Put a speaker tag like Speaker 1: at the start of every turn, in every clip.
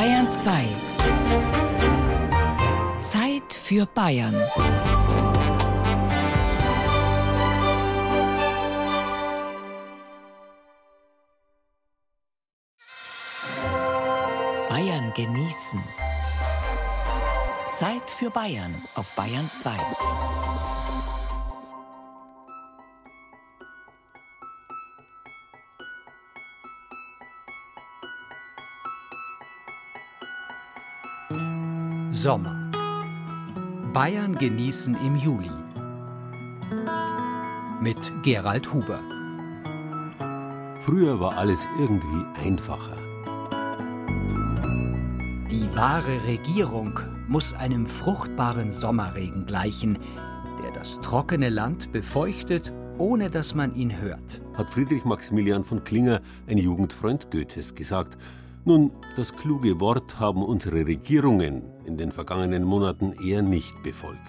Speaker 1: Bayern 2. Zeit für Bayern. Bayern genießen. Zeit für Bayern auf Bayern 2.
Speaker 2: Sommer. Bayern genießen im Juli. Mit Gerald Huber.
Speaker 3: Früher war alles irgendwie einfacher.
Speaker 2: Die wahre Regierung muss einem fruchtbaren Sommerregen gleichen, der das trockene Land befeuchtet, ohne dass man ihn hört.
Speaker 3: Hat Friedrich Maximilian von Klinger, ein Jugendfreund Goethes, gesagt. Nun, das kluge Wort haben unsere Regierungen in den vergangenen Monaten eher nicht befolgt.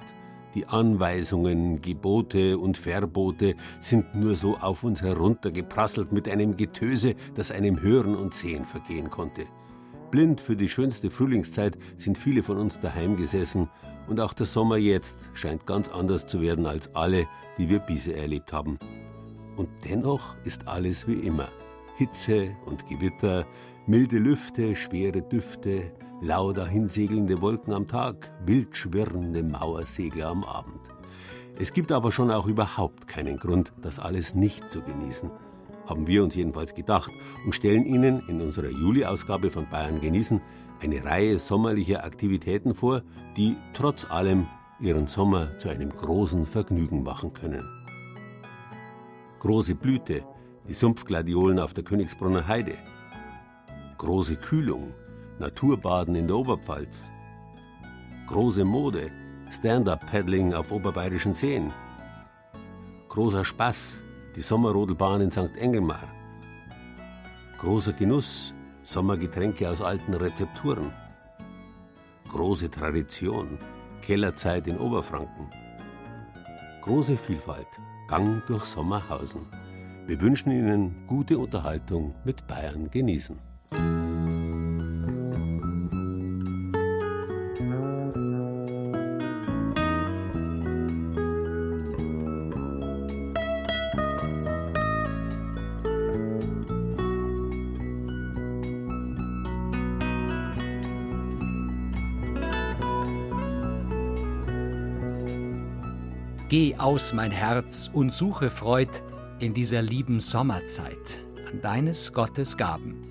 Speaker 3: Die Anweisungen, Gebote und Verbote sind nur so auf uns heruntergeprasselt mit einem Getöse, das einem Hören und Sehen vergehen konnte. Blind für die schönste Frühlingszeit sind viele von uns daheim gesessen und auch der Sommer jetzt scheint ganz anders zu werden als alle, die wir bisher erlebt haben. Und dennoch ist alles wie immer. Hitze und Gewitter, milde Lüfte, schwere Düfte, lauter hinsegelnde Wolken am Tag, wild schwirrende Mauersegler am Abend. Es gibt aber schon auch überhaupt keinen Grund, das alles nicht zu genießen. Haben wir uns jedenfalls gedacht und stellen Ihnen in unserer Juli-Ausgabe von Bayern genießen eine Reihe sommerlicher Aktivitäten vor, die trotz allem Ihren Sommer zu einem großen Vergnügen machen können. Große Blüte, die Sumpfgladiolen auf der Königsbrunner Heide, große Kühlung, Naturbaden in der Oberpfalz, große Mode, Stand-up-Paddling auf oberbayerischen Seen, großer Spaß, die Sommerrodelbahn in St. Engelmar, großer Genuss, Sommergetränke aus alten Rezepturen, große Tradition, Kellerzeit in Oberfranken, große Vielfalt, Gang durch Sommerhausen. Wir wünschen Ihnen gute Unterhaltung mit Bayern genießen.
Speaker 2: Geh aus, mein Herz, und suche Freud in dieser lieben Sommerzeit an deines Gottes Gaben.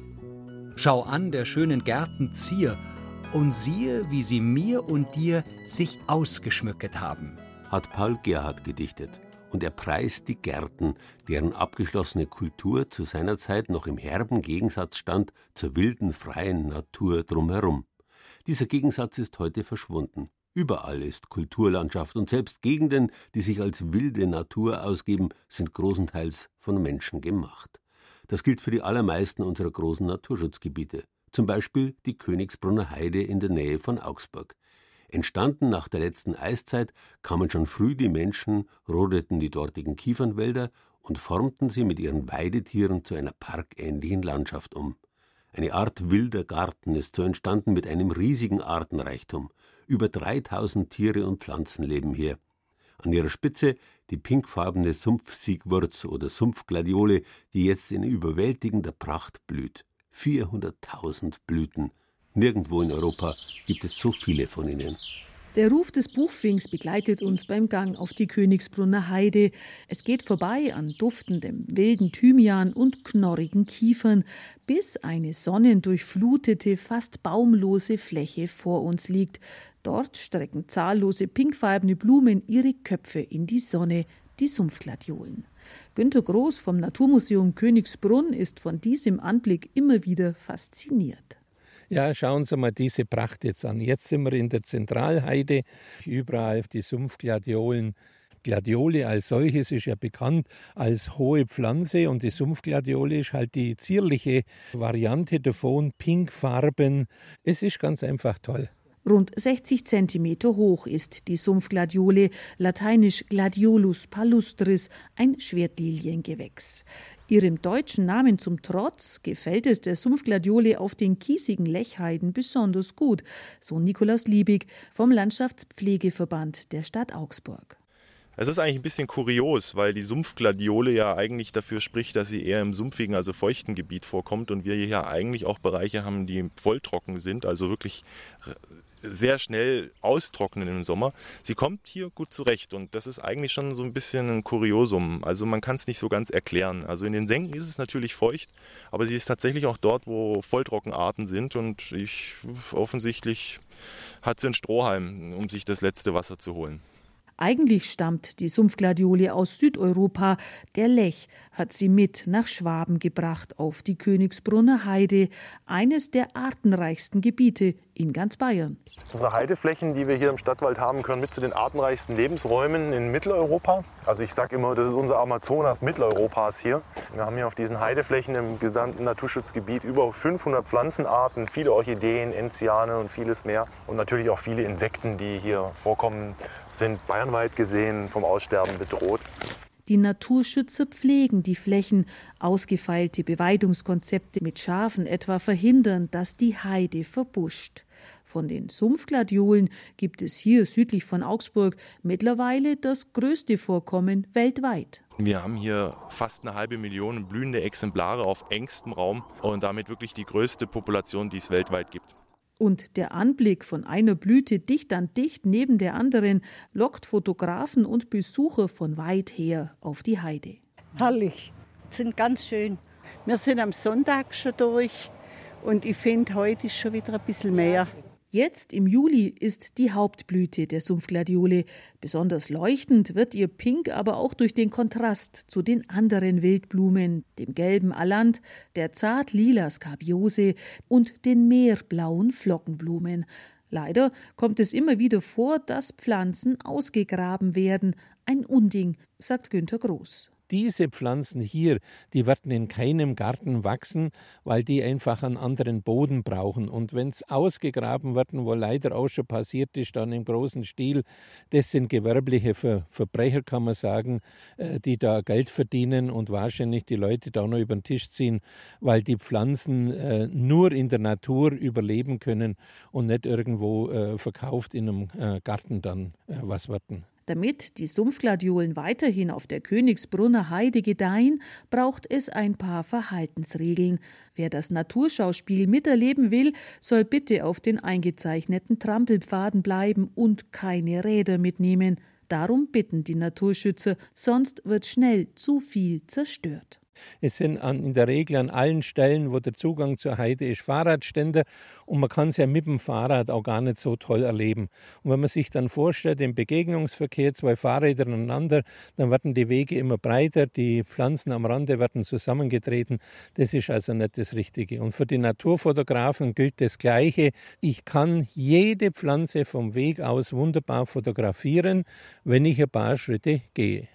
Speaker 2: Schau an der schönen Gärten Zier und siehe, wie sie mir und dir sich ausgeschmückt haben.
Speaker 3: Hat Paul Gerhard gedichtet. Und er preist die Gärten, deren abgeschlossene Kultur zu seiner Zeit noch im herben Gegensatz stand zur wilden, freien Natur drumherum. Dieser Gegensatz ist heute verschwunden. Überall ist Kulturlandschaft und selbst Gegenden, die sich als wilde Natur ausgeben, sind großenteils von Menschen gemacht. Das gilt für die allermeisten unserer großen Naturschutzgebiete, zum Beispiel die Königsbrunner Heide in der Nähe von Augsburg. Entstanden nach der letzten Eiszeit, kamen schon früh die Menschen, rodeten die dortigen Kiefernwälder und formten sie mit ihren Weidetieren zu einer parkähnlichen Landschaft um. Eine Art wilder Garten ist so entstanden mit einem riesigen Artenreichtum. Über 3000 Tiere und Pflanzen leben hier. An ihrer Spitze die pinkfarbene Sumpfsiegwurz oder Sumpfgladiole, die jetzt in überwältigender Pracht blüht. 400.000 Blüten. Nirgendwo in Europa gibt es so viele von ihnen.
Speaker 4: Der Ruf des Buchfinks begleitet uns beim Gang auf die Königsbrunner Heide. Es geht vorbei an duftendem wilden Thymian und knorrigen Kiefern, bis eine sonnendurchflutete, fast baumlose Fläche vor uns liegt. Dort strecken zahllose pinkfarbene Blumen ihre Köpfe in die Sonne, die Sumpfgladiolen. Günter Groß vom Naturmuseum Königsbrunn ist von diesem Anblick immer wieder fasziniert.
Speaker 5: Ja, schauen Sie mal diese Pracht jetzt an. Jetzt sind wir in der Zentralheide, überall die Sumpfgladiolen. Gladiole als solches ist ja bekannt als hohe Pflanze und die Sumpfgladiole ist halt die zierliche Variante davon, pinkfarben. Es ist ganz einfach toll.
Speaker 4: Rund 60 cm hoch ist die Sumpfgladiole, lateinisch Gladiolus palustris, ein Schwertliliengewächs. Ihrem deutschen Namen zum Trotz gefällt es der Sumpfgladiole auf den kiesigen Lechheiden besonders gut, so Nikolaus Liebig vom Landschaftspflegeverband der Stadt Augsburg.
Speaker 6: Es ist eigentlich ein bisschen kurios, weil die Sumpfgladiole ja eigentlich dafür spricht, dass sie eher im sumpfigen, also feuchten Gebiet vorkommt und wir hier ja eigentlich auch Bereiche haben, die volltrocken sind, also wirklich sehr schnell austrocknen im Sommer. Sie kommt hier gut zurecht und das ist eigentlich schon so ein bisschen ein Kuriosum. Also man kann es nicht so ganz erklären. Also in den Senken ist es natürlich feucht, aber sie ist tatsächlich auch dort, wo Volltrockenarten sind und ich offensichtlich hat sie einen Strohhalm, um sich das letzte Wasser zu holen.
Speaker 4: Eigentlich stammt die Sumpfgladiole aus Südeuropa. Der Lech hat sie mit nach Schwaben gebracht auf die Königsbrunner Heide, eines der artenreichsten Gebiete in ganz Bayern.
Speaker 7: Unsere Heideflächen, die wir hier im Stadtwald haben, gehören mit zu den artenreichsten Lebensräumen in Mitteleuropa. Also ich sage immer, das ist unser Amazonas Mitteleuropas hier. Wir haben hier auf diesen Heideflächen im gesamten Naturschutzgebiet über 500 Pflanzenarten, viele Orchideen, Enziane und vieles mehr. Und natürlich auch viele Insekten, die hier vorkommen, sind bayernweit gesehen vom Aussterben bedroht.
Speaker 4: Die Naturschützer pflegen die Flächen. Ausgefeilte Beweidungskonzepte mit Schafen etwa verhindern, dass die Heide verbuscht. Von den Sumpfgladiolen gibt es hier südlich von Augsburg mittlerweile das größte Vorkommen weltweit.
Speaker 6: Wir haben hier fast eine halbe Million blühende Exemplare auf engstem Raum und damit wirklich die größte Population, die es weltweit gibt.
Speaker 4: Und der Anblick von einer Blüte dicht an dicht neben der anderen lockt Fotografen und Besucher von weit her auf die Heide.
Speaker 8: Herrlich, sind ganz schön. Wir sind am Sonntag schon durch und ich finde, heute ist schon wieder ein bisschen mehr.
Speaker 4: Jetzt im Juli ist die Hauptblüte der Sumpfgladiole. Besonders leuchtend wird ihr Pink aber auch durch den Kontrast zu den anderen Wildblumen, dem gelben Alant, der zart-lila Skabiose und den meerblauen Flockenblumen. Leider kommt es immer wieder vor, dass Pflanzen ausgegraben werden. Ein Unding, sagt Günter Groß
Speaker 5: diese Pflanzen hier, die werden in keinem Garten wachsen, weil die einfach einen anderen Boden brauchen. Und wenn es ausgegraben werden, wo leider auch schon passiert ist, dann im großen Stil, das sind gewerbliche Ver Verbrecher, kann man sagen, äh, die da Geld verdienen und wahrscheinlich die Leute da noch über den Tisch ziehen, weil die Pflanzen äh, nur in der Natur überleben können und nicht irgendwo äh, verkauft in einem Garten dann was werden.
Speaker 4: Damit die Sumpfgladiolen weiterhin auf der Königsbrunner Heide gedeihen, braucht es ein paar Verhaltensregeln. Wer das Naturschauspiel miterleben will, soll bitte auf den eingezeichneten Trampelpfaden bleiben und keine Räder mitnehmen. Darum bitten die Naturschützer, sonst wird schnell zu viel zerstört.
Speaker 5: Es sind an, in der Regel an allen Stellen, wo der Zugang zur Heide ist, Fahrradständer und man kann es ja mit dem Fahrrad auch gar nicht so toll erleben. Und wenn man sich dann vorstellt, im Begegnungsverkehr zwei Fahrräder aneinander, dann werden die Wege immer breiter, die Pflanzen am Rande werden zusammengetreten. Das ist also nicht das Richtige. Und für die Naturfotografen gilt das Gleiche. Ich kann jede Pflanze vom Weg aus wunderbar fotografieren, wenn ich ein paar Schritte gehe.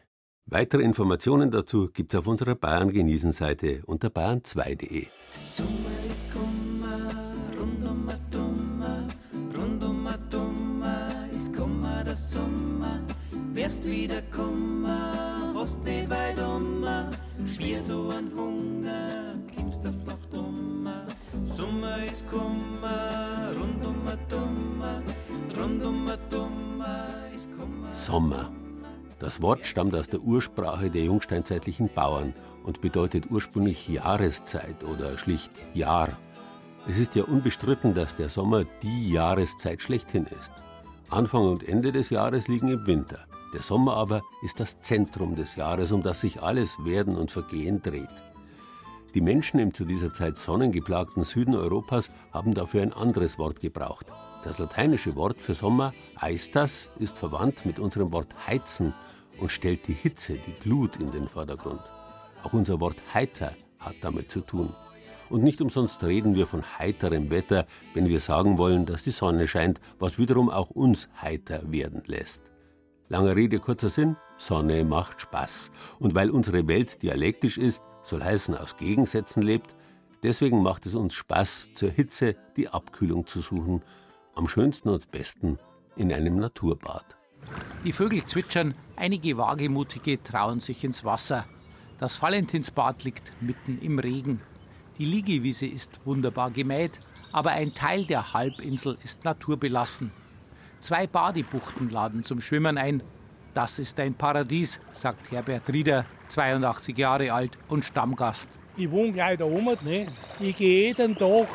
Speaker 3: Weitere Informationen dazu gibt es auf unserer Bayern genießen Seite unter bayern2.de.
Speaker 9: Sommer ist Kummer, rund Dummer, rund Dummer, ist Kummer der Sommer. Wärst wieder Kummer, hast nicht weit ummer, schwer so ein Hunger, kommst du flach dummer. Sommer ist Kummer, rund Dummer, rund Dummer, ist Kummer.
Speaker 3: Sommer. Das Wort stammt aus der Ursprache der jungsteinzeitlichen Bauern und bedeutet ursprünglich Jahreszeit oder schlicht Jahr. Es ist ja unbestritten, dass der Sommer die Jahreszeit schlechthin ist. Anfang und Ende des Jahres liegen im Winter. Der Sommer aber ist das Zentrum des Jahres, um das sich alles Werden und Vergehen dreht. Die Menschen im zu dieser Zeit sonnengeplagten Süden Europas haben dafür ein anderes Wort gebraucht. Das lateinische Wort für Sommer, Eistas, ist verwandt mit unserem Wort heizen und stellt die Hitze, die Glut in den Vordergrund. Auch unser Wort heiter hat damit zu tun. Und nicht umsonst reden wir von heiterem Wetter, wenn wir sagen wollen, dass die Sonne scheint, was wiederum auch uns heiter werden lässt. Lange Rede, kurzer Sinn, Sonne macht Spaß. Und weil unsere Welt dialektisch ist, soll heißen aus Gegensätzen lebt, deswegen macht es uns Spaß, zur Hitze die Abkühlung zu suchen am schönsten und besten in einem Naturbad.
Speaker 10: Die Vögel zwitschern, einige Wagemutige trauen sich ins Wasser. Das Valentinsbad liegt mitten im Regen. Die Liegewiese ist wunderbar gemäht, aber ein Teil der Halbinsel ist naturbelassen. Zwei Badebuchten laden zum Schwimmen ein. Das ist ein Paradies, sagt Herbert Rieder, 82 Jahre alt und Stammgast.
Speaker 11: Ich wohne gleich da oben. Ne? Ich gehe jeden Tag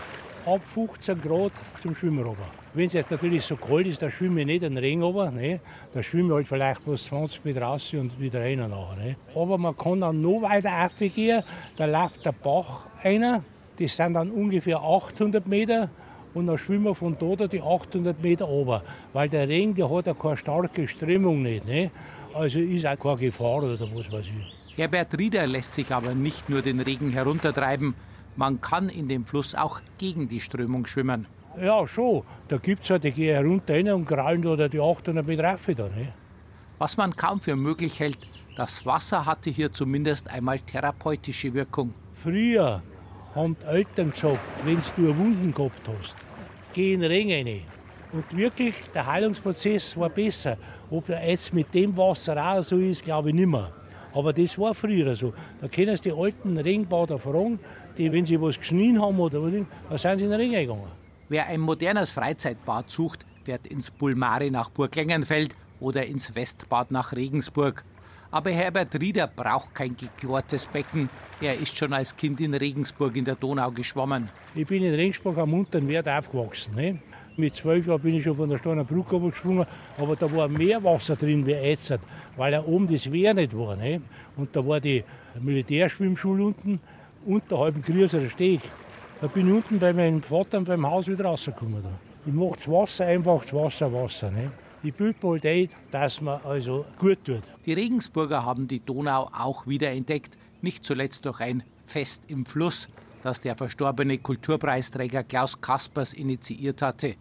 Speaker 11: ab 15 Grad zum Schwimmen runter. Wenn es jetzt natürlich so kalt ist, dann schwimme ich nicht den Regen runter. Ne? Da schwimme ich halt vielleicht bloß 20 Meter raus und wieder rein. Nachher, ne? Aber man kann dann noch weiter raufgehen. Da läuft der Bach einer. Das sind dann ungefähr 800 Meter. Und dann schwimmen wir von dort die 800 Meter runter. Weil der Regen, der hat ja keine starke Strömung nicht. Ne? Also ist auch keine Gefahr oder was weiß ich.
Speaker 10: Herbert Rieder lässt sich aber nicht nur den Regen heruntertreiben. Man kann in dem Fluss auch gegen die Strömung schwimmen.
Speaker 11: Ja, schon. Da gibt es halt, die gehen herunter rein und krallen da die 800 Meter rauf da. Ne?
Speaker 10: Was man kaum für möglich hält, das Wasser hatte hier zumindest einmal therapeutische Wirkung.
Speaker 11: Früher haben die Eltern gesagt, wenn du eine Wunden gehabt hast, geh in den Regen rein. Und wirklich, der Heilungsprozess war besser. Ob er jetzt mit dem Wasser auch so ist, glaube ich nicht mehr. Aber das war früher so. Da können Sie die alten Regenbader fragen, die, wenn sie was geschnien haben oder was, dann sind sie in den Regen gegangen.
Speaker 10: Wer ein modernes Freizeitbad sucht, fährt ins Bulmari nach Burg Lengenfeld oder ins Westbad nach Regensburg. Aber Herbert Rieder braucht kein geklortes Becken. Er ist schon als Kind in Regensburg in der Donau geschwommen.
Speaker 11: Ich bin in Regensburg am unteren Wert aufgewachsen. Ne? Mit zwölf Jahren bin ich schon von der Steiner Brücke geschwungen, aber da war mehr Wasser drin wie jetzt, weil da oben das Wehr nicht war. Ne? Und da war die Militärschwimmschule unten, unterhalb dem Grieser Steg. Da bin ich unten bei meinem Vater beim Haus wieder rausgekommen. Da. Ich mache das Wasser einfach, das Wasser, Wasser. Ne? Mal ein, dass man also gut tut.
Speaker 10: Die Regensburger haben die Donau auch wieder entdeckt, nicht zuletzt durch ein Fest im Fluss, das der verstorbene Kulturpreisträger Klaus Kaspers initiiert hatte.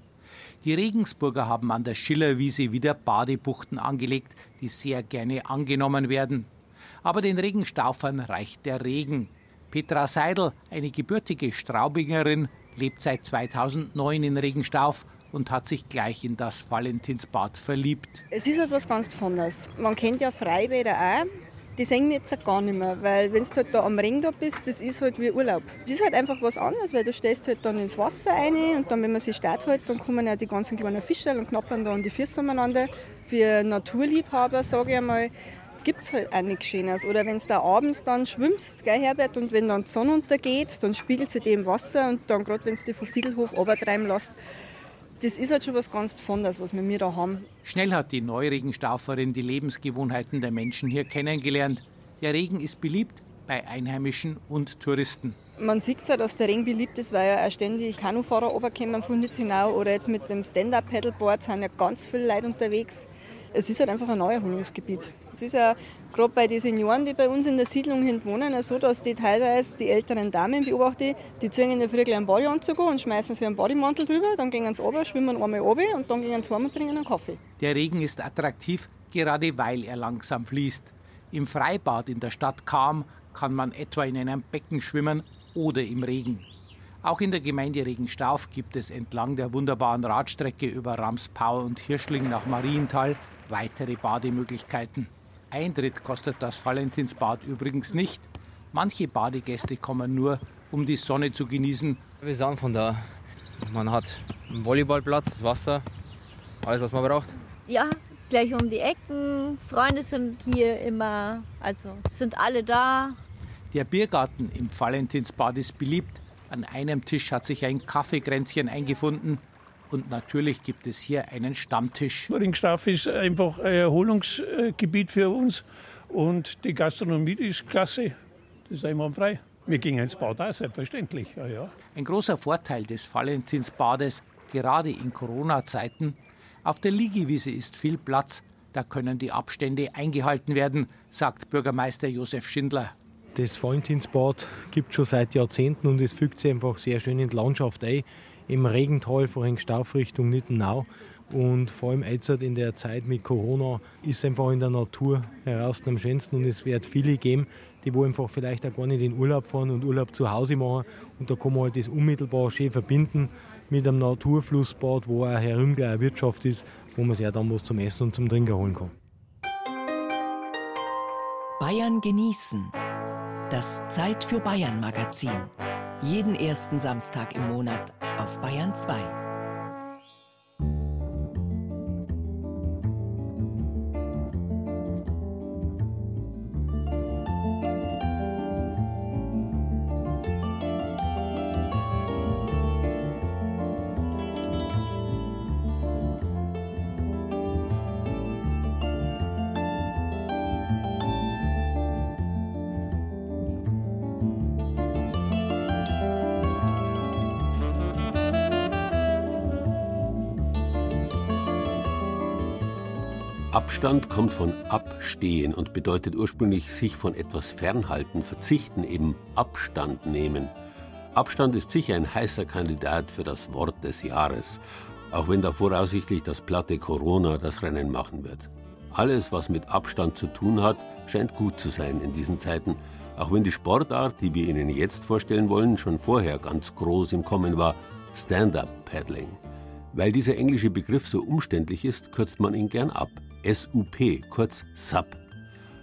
Speaker 10: Die Regensburger haben an der Schillerwiese wieder Badebuchten angelegt, die sehr gerne angenommen werden. Aber den Regenstaufern reicht der Regen. Petra Seidel, eine gebürtige Straubingerin, lebt seit 2009 in Regenstauf und hat sich gleich in das Valentinsbad verliebt.
Speaker 12: Es ist halt was ganz Besonderes. Man kennt ja Freibäder auch. Die sehen wir jetzt gar nicht mehr, weil wenn du halt da am Ring da bist, das ist halt wie Urlaub. Es ist halt einfach was anderes, weil du stehst halt dann ins Wasser rein und dann, wenn man sich startet, halt, dann kommen ja die ganzen kleinen Fische und knappern da an die Füße umeinander. Für Naturliebhaber, sage ich einmal, gibt es halt auch nichts Schönes. Oder wenn du da abends dann schwimmst, gell, Herbert, und wenn dann die Sonne untergeht, dann spiegelt sie die im Wasser und dann gerade, wenn du die vom Fiegelhof runtertreiben lässt, das ist halt schon was ganz Besonderes, was wir mir da haben.
Speaker 10: Schnell hat die Neuregenstauferin die Lebensgewohnheiten der Menschen hier kennengelernt. Der Regen ist beliebt bei Einheimischen und Touristen.
Speaker 12: Man sieht ja, dass der Regen beliebt ist, weil ja auch ständig Kanufahrer runterkommen von Nittinau oder jetzt mit dem Stand-Up-Paddleboard sind ja ganz viele Leute unterwegs. Es ist halt einfach ein Neuerholungsgebiet. Es ist ja gerade bei den Senioren, die bei uns in der Siedlung wohnen, so, dass die teilweise die älteren Damen beobachte, die ziehen in der Früh einen Badeanzug und schmeißen sie einen Bademantel drüber, dann gehen sie runter, schwimmen einmal runter und dann gehen sie zweimal trinken einen Kaffee.
Speaker 10: Der Regen ist attraktiv, gerade weil er langsam fließt. Im Freibad in der Stadt Kam kann man etwa in einem Becken schwimmen oder im Regen. Auch in der Gemeinde Regenstauf gibt es entlang der wunderbaren Radstrecke über Ramspau und Hirschling nach Marienthal weitere Bademöglichkeiten. Eintritt kostet das Valentinsbad übrigens nicht. Manche Badegäste kommen nur, um die Sonne zu genießen.
Speaker 13: Wir sind von da. Man hat einen Volleyballplatz, das Wasser, alles, was man braucht.
Speaker 14: Ja, ist gleich um die Ecken. Freunde sind hier immer, also sind alle da.
Speaker 10: Der Biergarten im Valentinsbad ist beliebt. An einem Tisch hat sich ein Kaffeekränzchen eingefunden. Und natürlich gibt es hier einen Stammtisch.
Speaker 15: Ringstaff ist einfach ein Erholungsgebiet für uns. Und die Gastronomie ist klasse. Das ist einwandfrei. Wir gingen ins Bad auch, selbstverständlich. Ja, ja.
Speaker 10: Ein großer Vorteil des Valentinsbades, gerade in Corona-Zeiten, auf der Liegewiese ist viel Platz. Da können die Abstände eingehalten werden, sagt Bürgermeister Josef Schindler.
Speaker 16: Das Valentinsbad gibt es schon seit Jahrzehnten und es fügt sich einfach sehr schön in die Landschaft ein im Regental vor Stauf Richtung Nittenau. Und vor allem jetzt in der Zeit mit Corona ist einfach in der Natur heraus am schönsten und es wird viele geben, die wo einfach vielleicht auch gar nicht in Urlaub fahren und Urlaub zu Hause machen. Und da kann man halt das unmittelbar schön verbinden mit einem Naturflussbad, wo auch herum eine Wirtschaft ist, wo man sich auch dann was zum Essen und zum Trinken holen kann.
Speaker 1: Bayern genießen. Das Zeit für Bayern Magazin. Jeden ersten Samstag im Monat auf Bayern 2.
Speaker 3: Abstand kommt von abstehen und bedeutet ursprünglich sich von etwas fernhalten, verzichten, eben Abstand nehmen. Abstand ist sicher ein heißer Kandidat für das Wort des Jahres, auch wenn da voraussichtlich das platte Corona das Rennen machen wird. Alles, was mit Abstand zu tun hat, scheint gut zu sein in diesen Zeiten, auch wenn die Sportart, die wir Ihnen jetzt vorstellen wollen, schon vorher ganz groß im Kommen war, Stand-up-Paddling. Weil dieser englische Begriff so umständlich ist, kürzt man ihn gern ab. SUP, kurz SUP.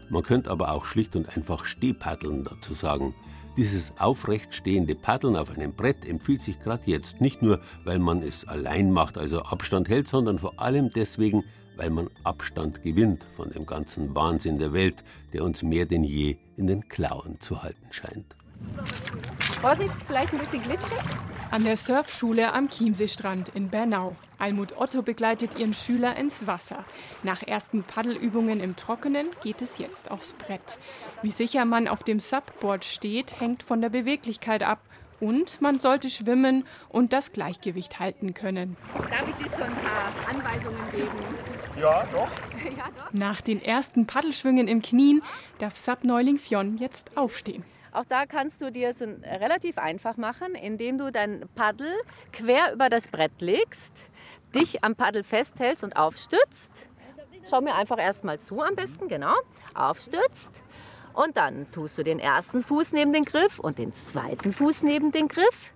Speaker 3: Man könnte aber auch schlicht und einfach Stehpaddeln dazu sagen. Dieses aufrecht stehende Paddeln auf einem Brett empfiehlt sich gerade jetzt, nicht nur, weil man es allein macht, also Abstand hält, sondern vor allem deswegen, weil man Abstand gewinnt von dem ganzen Wahnsinn der Welt, der uns mehr denn je in den Klauen zu halten scheint.
Speaker 17: Vorsicht, vielleicht ein bisschen glitschig. An der Surfschule am Chiemseestrand in Bernau. Almut Otto begleitet ihren Schüler ins Wasser. Nach ersten Paddelübungen im Trockenen geht es jetzt aufs Brett. Wie sicher man auf dem Subboard steht, hängt von der Beweglichkeit ab. Und man sollte schwimmen und das Gleichgewicht halten können.
Speaker 18: Darf ich dir schon ein paar Anweisungen geben?
Speaker 19: Ja, doch.
Speaker 17: ja, doch. Nach den ersten Paddelschwüngen im Knien darf Sub-Neuling Fionn jetzt aufstehen.
Speaker 18: Auch da kannst du dir es relativ einfach machen, indem du dein Paddel quer über das Brett legst, dich am Paddel festhältst und aufstützt. Schau mir einfach erstmal zu am besten, genau. Aufstützt. Und dann tust du den ersten Fuß neben den Griff und den zweiten Fuß neben den Griff.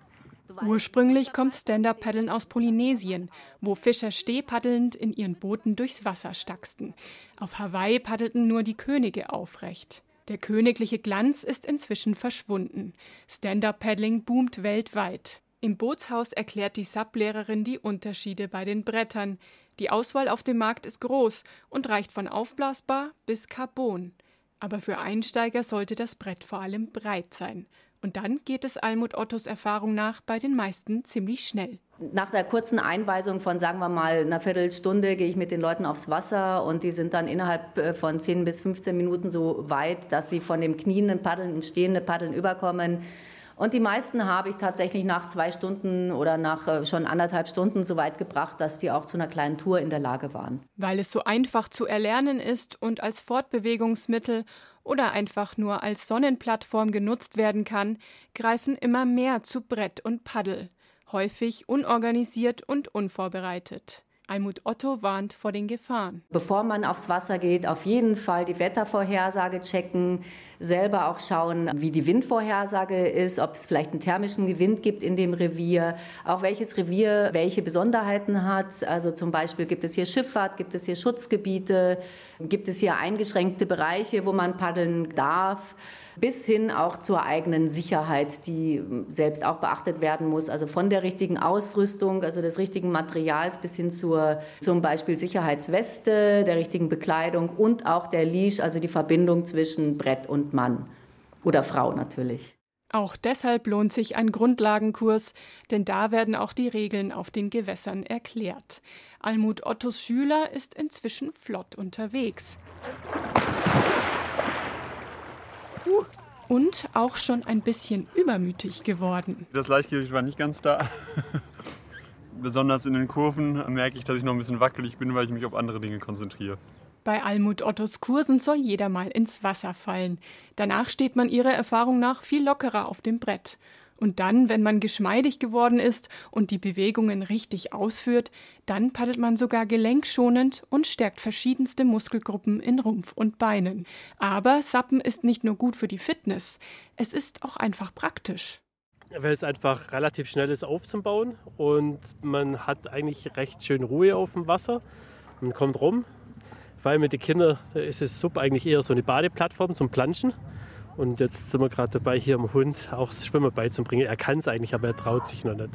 Speaker 17: Ursprünglich kommt Stand-Up-Paddeln aus Polynesien, wo Fischer stehpaddelnd in ihren Booten durchs Wasser stachsten. Auf Hawaii paddelten nur die Könige aufrecht. Der königliche Glanz ist inzwischen verschwunden. Stand-up-Paddling boomt weltweit. Im Bootshaus erklärt die Sublehrerin die Unterschiede bei den Brettern. Die Auswahl auf dem Markt ist groß und reicht von aufblasbar bis Carbon. Aber für Einsteiger sollte das Brett vor allem breit sein. Und dann geht es Almut Ottos Erfahrung nach bei den meisten ziemlich schnell.
Speaker 18: Nach der kurzen Einweisung von, sagen wir mal, einer Viertelstunde gehe ich mit den Leuten aufs Wasser und die sind dann innerhalb äh, von 10 bis 15 Minuten so weit, dass sie von dem knienden Paddeln ins stehende Paddeln überkommen. Und die meisten habe ich tatsächlich nach zwei Stunden oder nach äh, schon anderthalb Stunden so weit gebracht, dass die auch zu einer kleinen Tour in der Lage waren.
Speaker 17: Weil es so einfach zu erlernen ist und als Fortbewegungsmittel oder einfach nur als Sonnenplattform genutzt werden kann, greifen immer mehr zu Brett und Paddel, häufig unorganisiert und unvorbereitet. Almut Otto warnt vor den Gefahren.
Speaker 18: Bevor man aufs Wasser geht, auf jeden Fall die Wettervorhersage checken, selber auch schauen, wie die Windvorhersage ist, ob es vielleicht einen thermischen Wind gibt in dem Revier, auch welches Revier welche Besonderheiten hat. Also zum Beispiel gibt es hier Schifffahrt, gibt es hier Schutzgebiete, gibt es hier eingeschränkte Bereiche, wo man paddeln darf bis hin auch zur eigenen Sicherheit, die selbst auch beachtet werden muss. Also von der richtigen Ausrüstung, also des richtigen Materials bis hin zur zum Beispiel Sicherheitsweste, der richtigen Bekleidung und auch der Leash, also die Verbindung zwischen Brett und Mann oder Frau natürlich.
Speaker 17: Auch deshalb lohnt sich ein Grundlagenkurs, denn da werden auch die Regeln auf den Gewässern erklärt. Almut Ottos Schüler ist inzwischen flott unterwegs. Und auch schon ein bisschen übermütig geworden.
Speaker 19: Das Leichtgewicht war nicht ganz da. Besonders in den Kurven merke ich, dass ich noch ein bisschen wackelig bin, weil ich mich auf andere Dinge konzentriere.
Speaker 17: Bei Almut Ottos Kursen soll jeder mal ins Wasser fallen. Danach steht man ihrer Erfahrung nach viel lockerer auf dem Brett. Und dann, wenn man geschmeidig geworden ist und die Bewegungen richtig ausführt, dann paddelt man sogar gelenkschonend und stärkt verschiedenste Muskelgruppen in Rumpf und Beinen. Aber Sappen ist nicht nur gut für die Fitness, es ist auch einfach praktisch.
Speaker 20: Weil es einfach relativ schnell ist aufzubauen und man hat eigentlich recht schön Ruhe auf dem Wasser. Man kommt rum, weil mit den Kindern ist es Sub eigentlich eher so eine Badeplattform zum Planschen. Und jetzt sind wir gerade dabei, hier dem Hund auch das Schwimmen beizubringen. Er kann es eigentlich, aber er traut sich noch nicht.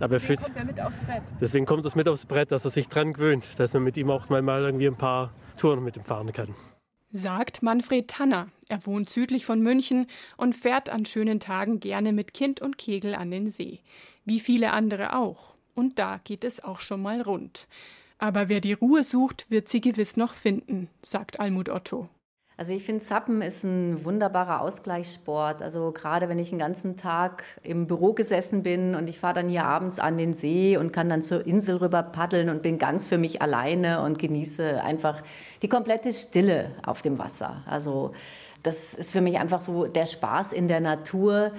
Speaker 20: Aber er
Speaker 17: Deswegen kommt er mit aufs Brett.
Speaker 20: Deswegen kommt es mit aufs Brett, dass er sich dran gewöhnt, dass man mit ihm auch mal irgendwie ein paar Touren mit ihm fahren kann.
Speaker 17: Sagt Manfred Tanner. Er wohnt südlich von München und fährt an schönen Tagen gerne mit Kind und Kegel an den See. Wie viele andere auch. Und da geht es auch schon mal rund. Aber wer die Ruhe sucht, wird sie gewiss noch finden, sagt Almut Otto.
Speaker 18: Also ich finde, Zappen ist ein wunderbarer Ausgleichssport. Also gerade wenn ich den ganzen Tag im Büro gesessen bin und ich fahre dann hier abends an den See und kann dann zur Insel rüber paddeln und bin ganz für mich alleine und genieße einfach die komplette Stille auf dem Wasser. Also das ist für mich einfach so der Spaß in der Natur,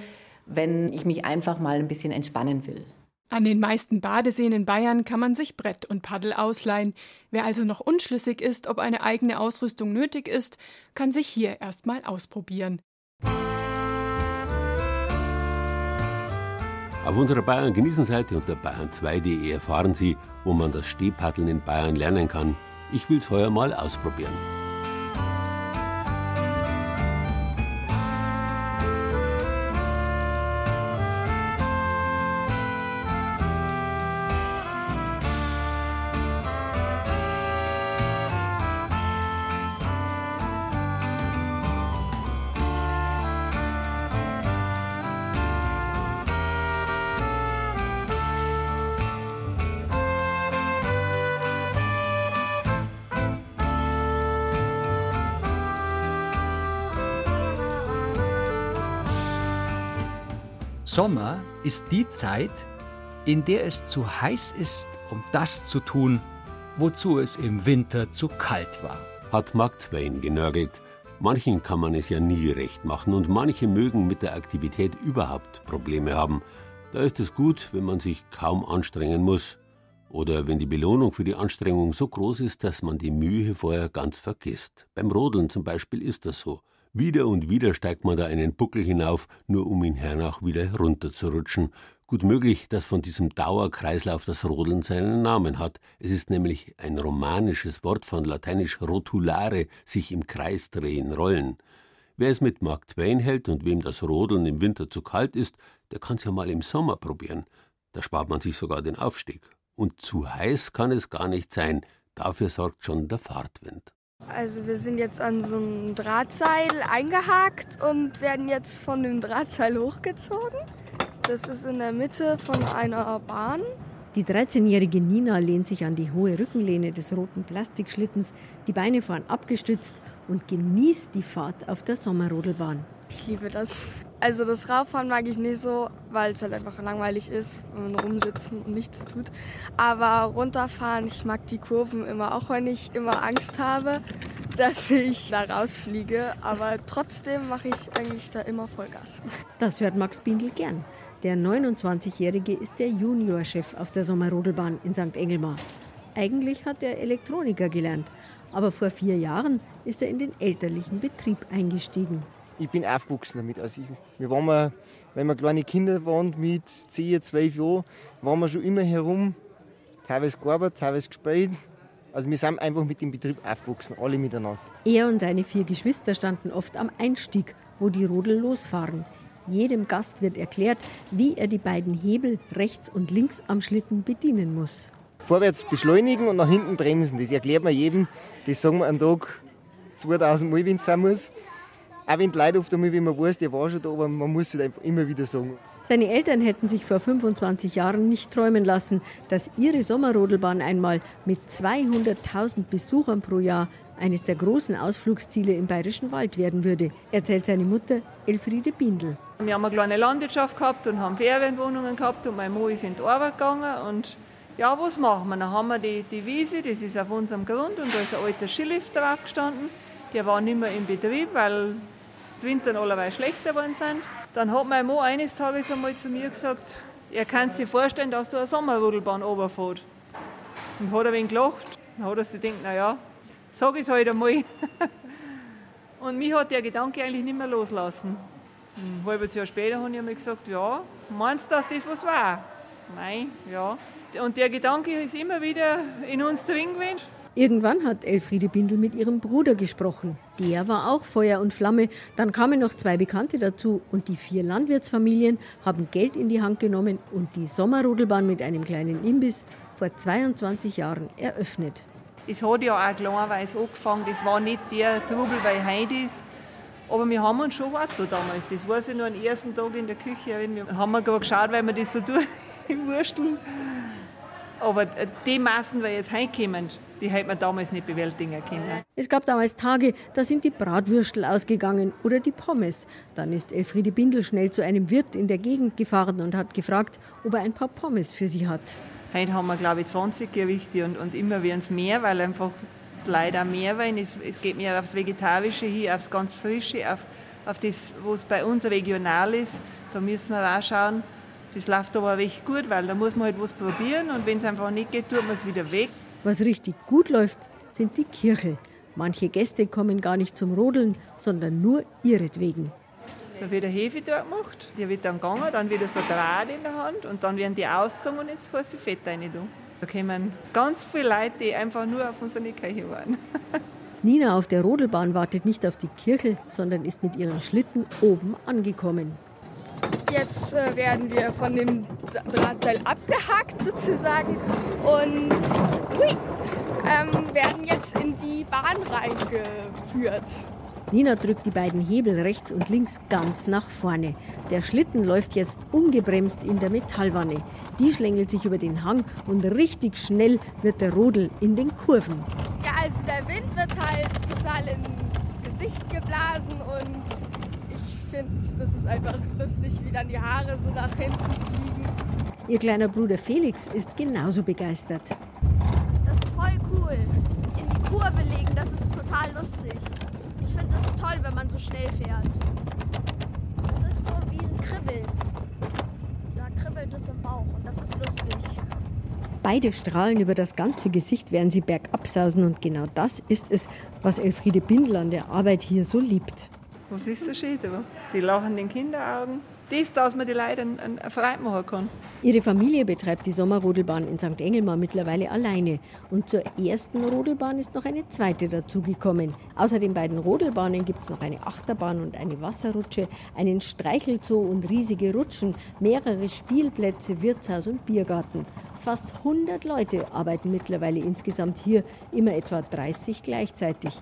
Speaker 18: wenn ich mich einfach mal ein bisschen entspannen will.
Speaker 17: An den meisten Badeseen in Bayern kann man sich Brett und Paddel ausleihen. Wer also noch unschlüssig ist, ob eine eigene Ausrüstung nötig ist, kann sich hier erstmal ausprobieren.
Speaker 3: Auf unserer Bayern genießen Seite unter bayern2.de erfahren Sie, wo man das Stehpaddeln in Bayern lernen kann. Ich will's heuer mal ausprobieren.
Speaker 2: Sommer ist die Zeit, in der es zu heiß ist, um das zu tun, wozu es im Winter zu kalt war.
Speaker 3: Hat Mark Twain genörgelt. Manchen kann man es ja nie recht machen und manche mögen mit der Aktivität überhaupt Probleme haben. Da ist es gut, wenn man sich kaum anstrengen muss. Oder wenn die Belohnung für die Anstrengung so groß ist, dass man die Mühe vorher ganz vergisst. Beim Rodeln zum Beispiel ist das so. Wieder und wieder steigt man da einen Buckel hinauf, nur um ihn hernach wieder herunterzurutschen. Gut möglich, dass von diesem Dauerkreislauf das Rodeln seinen Namen hat. Es ist nämlich ein romanisches Wort von lateinisch rotulare, sich im Kreis drehen, rollen. Wer es mit Mark Twain hält und wem das Rodeln im Winter zu kalt ist, der kann's ja mal im Sommer probieren. Da spart man sich sogar den Aufstieg. Und zu heiß kann es gar nicht sein. Dafür sorgt schon der Fahrtwind.
Speaker 21: Also wir sind jetzt an so einem Drahtseil eingehakt und werden jetzt von dem Drahtseil hochgezogen. Das ist in der Mitte von einer Bahn.
Speaker 22: Die 13-jährige Nina lehnt sich an die hohe Rückenlehne des roten Plastikschlittens, die Beine fahren abgestützt und genießt die Fahrt auf der Sommerrodelbahn.
Speaker 21: Ich liebe das. Also das Radfahren mag ich nicht so, weil es halt einfach langweilig ist, wenn man rumsitzen und nichts tut. Aber runterfahren, ich mag die Kurven immer, auch wenn ich immer Angst habe, dass ich da rausfliege. Aber trotzdem mache ich eigentlich da immer Vollgas.
Speaker 22: Das hört Max Bindel gern. Der 29-Jährige ist der Juniorchef auf der Sommerrodelbahn in St. Engelmar. Eigentlich hat er Elektroniker gelernt, aber vor vier Jahren ist er in den elterlichen Betrieb eingestiegen.
Speaker 23: Ich bin aufgewachsen damit. Also ich, wir waren mal, wenn wir kleine Kinder waren mit 10, 12 Jahren, waren wir schon immer herum, teilweise gearbeitet, teilweise gespielt. Also wir sind einfach mit dem Betrieb aufgewachsen, alle miteinander.
Speaker 22: Er und seine vier Geschwister standen oft am Einstieg, wo die Rodel losfahren. Jedem Gast wird erklärt, wie er die beiden Hebel rechts und links am Schlitten bedienen muss.
Speaker 23: Vorwärts beschleunigen und nach hinten bremsen. Das erklärt man jedem. Das sagen wir am Tag 2000 Mal, wenn es sein muss. Auch wenn die Leute oft einmal, wie man weiß, der war schon da, aber man muss es halt einfach immer wieder sagen.
Speaker 22: Seine Eltern hätten sich vor 25 Jahren nicht träumen lassen, dass ihre Sommerrodelbahn einmal mit 200.000 Besuchern pro Jahr eines der großen Ausflugsziele im Bayerischen Wald werden würde, erzählt seine Mutter Elfriede Bindel.
Speaker 24: Wir haben eine kleine Landwirtschaft gehabt und haben Ferienwohnungen gehabt und mein Mann ist in die Arbeit gegangen und ja, was machen wir? Dann haben wir die, die Wiese, das ist auf unserem Grund und da ist ein alter Skilift drauf gestanden. Der war nicht mehr in Betrieb, weil die Winter allerweil schlechter geworden sind. Dann hat mein Mann eines Tages einmal zu mir gesagt, er kann sich vorstellen, dass du eine Sommerrodelbahn runterfährst. Und hat ein wenig gelacht. Dann hat er sich gedacht, naja, sag ich es halt einmal. Und mich hat der Gedanke eigentlich nicht mehr loslassen. Ein halbes Jahr später habe ich mir gesagt, ja, meinst du, dass das was war? Nein, ja. Und der Gedanke ist immer wieder in uns drin gewesen.
Speaker 22: Irgendwann hat Elfriede Bindel mit ihrem Bruder gesprochen. Der war auch Feuer und Flamme. Dann kamen noch zwei Bekannte dazu und die vier Landwirtsfamilien haben Geld in die Hand genommen und die Sommerrodelbahn mit einem kleinen Imbiss vor 22 Jahren eröffnet.
Speaker 24: Es hat ja auch kleinweise angefangen. Das war nicht der Trubel, weil heute ist. Aber wir haben uns schon gewartet damals. Das weiß ich noch am ersten Tag in der Küche. Wir haben gerade geschaut, weil wir das so durchwursteln. Aber die Massen, die jetzt heimkommen, die hätte man damals nicht bewältigen können.
Speaker 22: Es gab damals Tage, da sind die Bratwürstel ausgegangen oder die Pommes. Dann ist Elfriede Bindel schnell zu einem Wirt in der Gegend gefahren und hat gefragt, ob er ein paar Pommes für sie hat.
Speaker 24: Heute haben wir, glaube ich, 20 Gerichte und, und immer werden es mehr, weil einfach leider mehr wollen. Es, es geht mehr aufs Vegetarische hier, aufs ganz Frische, auf, auf das, was bei uns regional ist. Da müssen wir auch schauen, das läuft aber recht gut, weil da muss man halt was probieren und wenn es einfach nicht geht, tut man es wieder weg.
Speaker 22: Was richtig gut läuft, sind die Kirchel. Manche Gäste kommen gar nicht zum Rodeln, sondern nur ihretwegen.
Speaker 24: Da wird der Hefe dort gemacht, der wird dann gegangen, dann wird so Draht in der Hand und dann werden die ausgezogen und jetzt heißt sie Fett rein. Da kommen ganz viele Leute, die einfach nur auf unsere Kirche waren.
Speaker 22: Nina auf der Rodelbahn wartet nicht auf die Kirchel, sondern ist mit ihrem Schlitten oben angekommen.
Speaker 21: Jetzt äh, werden wir von dem Drahtseil abgehakt sozusagen und hui, ähm, werden jetzt in die Bahn reingeführt.
Speaker 22: Nina drückt die beiden Hebel rechts und links ganz nach vorne. Der Schlitten läuft jetzt ungebremst in der Metallwanne. Die schlängelt sich über den Hang und richtig schnell wird der Rodel in den Kurven.
Speaker 21: Ja, also der Wind wird halt total ins Gesicht geblasen und finde, das ist einfach lustig, wie dann die Haare so nach hinten fliegen.
Speaker 22: Ihr kleiner Bruder Felix ist genauso begeistert.
Speaker 25: Das ist voll cool. In die Kurve legen, das ist total lustig. Ich finde das toll, wenn man so schnell fährt. Das ist so wie ein Kribbeln. Da kribbelt es im Bauch und das ist lustig.
Speaker 22: Beide strahlen über das ganze Gesicht, während sie bergab sausen. Und genau das ist es, was Elfriede Bindel an der Arbeit hier so liebt.
Speaker 24: Was ist so schön? Die lachenden Kinderaugen. Das, dass man die Leute einen, Freude machen kann.
Speaker 22: Ihre Familie betreibt die Sommerrodelbahn in St. Engelmar mittlerweile alleine. Und zur ersten Rodelbahn ist noch eine zweite dazugekommen. Außer den beiden Rodelbahnen gibt es noch eine Achterbahn und eine Wasserrutsche, einen Streichelzoo und riesige Rutschen, mehrere Spielplätze, Wirtshaus und Biergarten. Fast 100 Leute arbeiten mittlerweile insgesamt hier, immer etwa 30 gleichzeitig.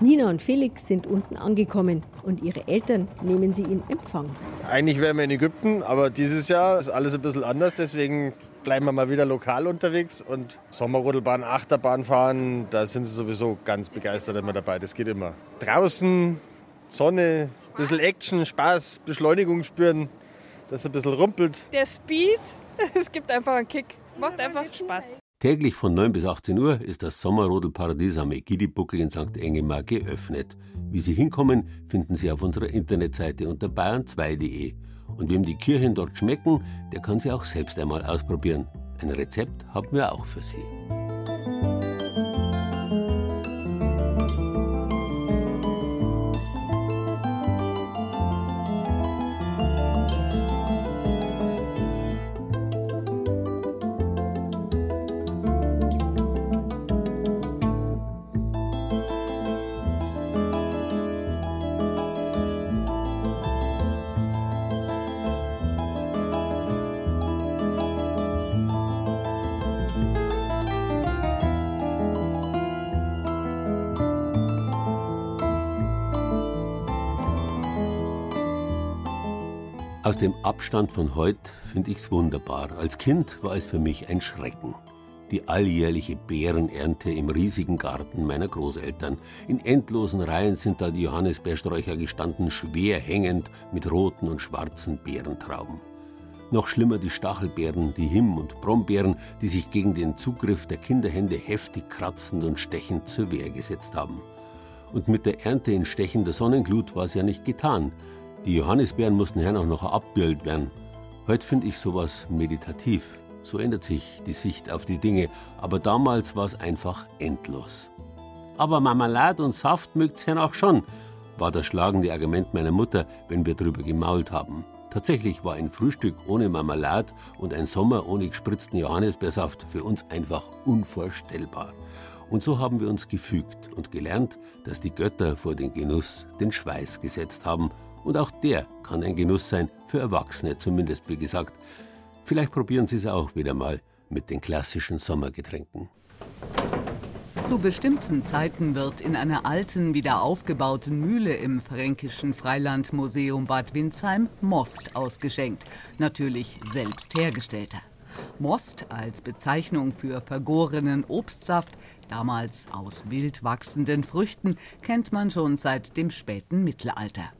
Speaker 22: Nina und Felix sind unten angekommen und ihre Eltern nehmen sie in Empfang.
Speaker 26: Eigentlich wären wir in Ägypten, aber dieses Jahr ist alles ein bisschen anders, deswegen bleiben wir mal wieder lokal unterwegs und Sommerrodelbahn, Achterbahn fahren, da sind sie sowieso ganz begeistert immer dabei. Das geht immer. Draußen, Sonne, ein bisschen Action, Spaß, Beschleunigung spüren, dass es ein bisschen rumpelt.
Speaker 21: Der Speed, es gibt einfach einen Kick, macht einfach Spaß.
Speaker 3: Täglich von 9 bis 18 Uhr ist das Sommerrodelparadies am Egidibuckel in St. Engelmar geöffnet. Wie Sie hinkommen, finden Sie auf unserer Internetseite unter bayern2.de. Und wem die Kirchen dort schmecken, der kann sie auch selbst einmal ausprobieren. Ein Rezept haben wir auch für Sie. Aus dem Abstand von heute finde ich's wunderbar. Als Kind war es für mich ein Schrecken. Die alljährliche Beerenernte im riesigen Garten meiner Großeltern. In endlosen Reihen sind da die Johannisbeersträucher gestanden, schwer hängend mit roten und schwarzen Beerentrauben. Noch schlimmer die Stachelbeeren, die Himm- und Brombeeren, die sich gegen den Zugriff der Kinderhände heftig kratzend und stechend zur Wehr gesetzt haben. Und mit der Ernte in stechender Sonnenglut war es ja nicht getan. Die Johannisbeeren mussten auch noch abbildet werden. Heute finde ich sowas meditativ. So ändert sich die Sicht auf die Dinge, aber damals war es einfach endlos. Aber Marmelade und Saft mögt's hernach schon, war das schlagende Argument meiner Mutter, wenn wir drüber gemault haben. Tatsächlich war ein Frühstück ohne Marmelade und ein Sommer ohne gespritzten Johannisbeersaft für uns einfach unvorstellbar. Und so haben wir uns gefügt und gelernt, dass die Götter vor den Genuss den Schweiß gesetzt haben. Und auch der kann ein Genuss sein, für Erwachsene zumindest, wie gesagt. Vielleicht probieren Sie es auch wieder mal mit den klassischen Sommergetränken.
Speaker 27: Zu bestimmten Zeiten wird in einer alten, wieder aufgebauten Mühle im Fränkischen Freilandmuseum Bad Windsheim Most ausgeschenkt. Natürlich selbst hergestellter. Most als Bezeichnung für vergorenen Obstsaft, damals aus wild wachsenden Früchten, kennt man schon seit dem späten Mittelalter.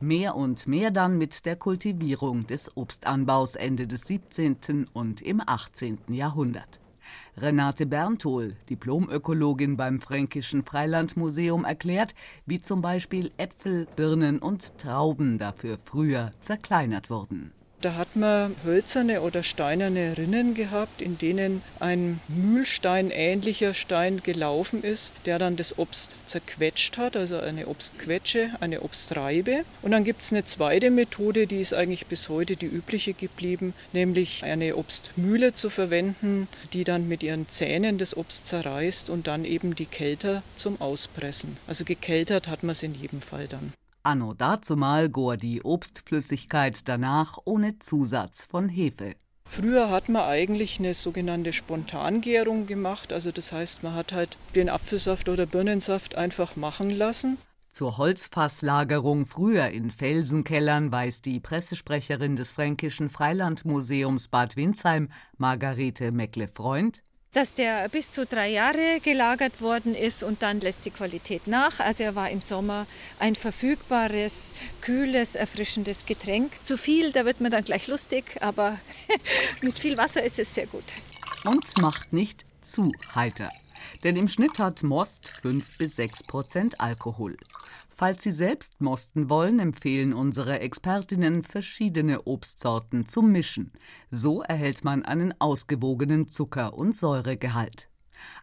Speaker 27: Mehr und mehr dann mit der Kultivierung des Obstanbaus Ende des 17. und im 18. Jahrhundert. Renate Bernthol, Diplomökologin beim Fränkischen Freilandmuseum, erklärt, wie zum Beispiel Äpfel, Birnen und Trauben dafür früher zerkleinert wurden.
Speaker 28: Da hat man hölzerne oder steinerne Rinnen gehabt, in denen ein Mühlstein-ähnlicher Stein gelaufen ist, der dann das Obst zerquetscht hat, also eine Obstquetsche, eine Obstreibe. Und dann gibt es eine zweite Methode, die ist eigentlich bis heute die übliche geblieben, nämlich eine Obstmühle zu verwenden, die dann mit ihren Zähnen das Obst zerreißt und dann eben die Kälter zum Auspressen. Also gekeltert hat man es in jedem Fall dann.
Speaker 27: Anno dazumal gor die Obstflüssigkeit danach ohne Zusatz von Hefe.
Speaker 28: Früher hat man eigentlich eine sogenannte Spontangärung gemacht, also das heißt, man hat halt den Apfelsaft oder Birnensaft einfach machen lassen.
Speaker 27: Zur Holzfasslagerung früher in Felsenkellern weiß die Pressesprecherin des Fränkischen Freilandmuseums Bad Windsheim, Margarete Meckle-Freund,
Speaker 29: dass der bis zu drei Jahre gelagert worden ist und dann lässt die Qualität nach. Also er war im Sommer ein verfügbares, kühles, erfrischendes Getränk. Zu viel, da wird man dann gleich lustig, aber mit viel Wasser ist es sehr gut.
Speaker 27: Und macht nicht zu heiter. Denn im Schnitt hat Most 5 bis 6 Prozent Alkohol. Falls Sie selbst mosten wollen, empfehlen unsere Expertinnen verschiedene Obstsorten zum Mischen. So erhält man einen ausgewogenen Zucker- und Säuregehalt.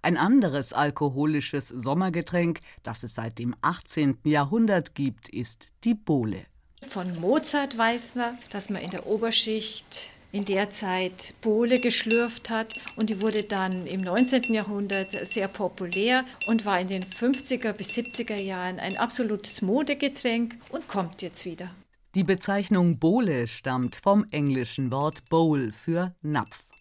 Speaker 27: Ein anderes alkoholisches Sommergetränk, das es seit dem 18. Jahrhundert gibt, ist die Bowle.
Speaker 29: Von Mozart weiß man, dass man in der Oberschicht in der Zeit Bohle geschlürft hat und die wurde dann im 19. Jahrhundert sehr populär und war in den 50er bis 70er Jahren ein absolutes Modegetränk und kommt jetzt wieder.
Speaker 27: Die Bezeichnung Bowle stammt vom englischen Wort Bowl für Napf.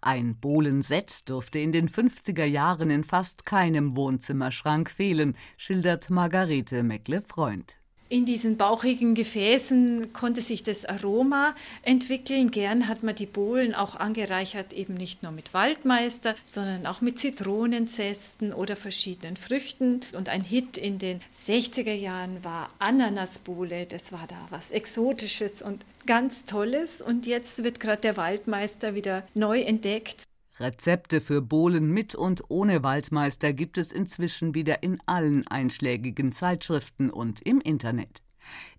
Speaker 27: Ein Bohlenset dürfte in den 50er Jahren in fast keinem Wohnzimmerschrank fehlen, schildert Margarete Meckle-Freund.
Speaker 29: In diesen bauchigen Gefäßen konnte sich das Aroma entwickeln. Gern hat man die Bohlen auch angereichert, eben nicht nur mit Waldmeister, sondern auch mit Zitronenzästen oder verschiedenen Früchten. Und ein Hit in den 60er Jahren war Ananasbowle. Das war da was Exotisches und ganz Tolles. Und jetzt wird gerade der Waldmeister wieder neu entdeckt.
Speaker 27: Rezepte für Bohlen mit und ohne Waldmeister gibt es inzwischen wieder in allen einschlägigen Zeitschriften und im Internet.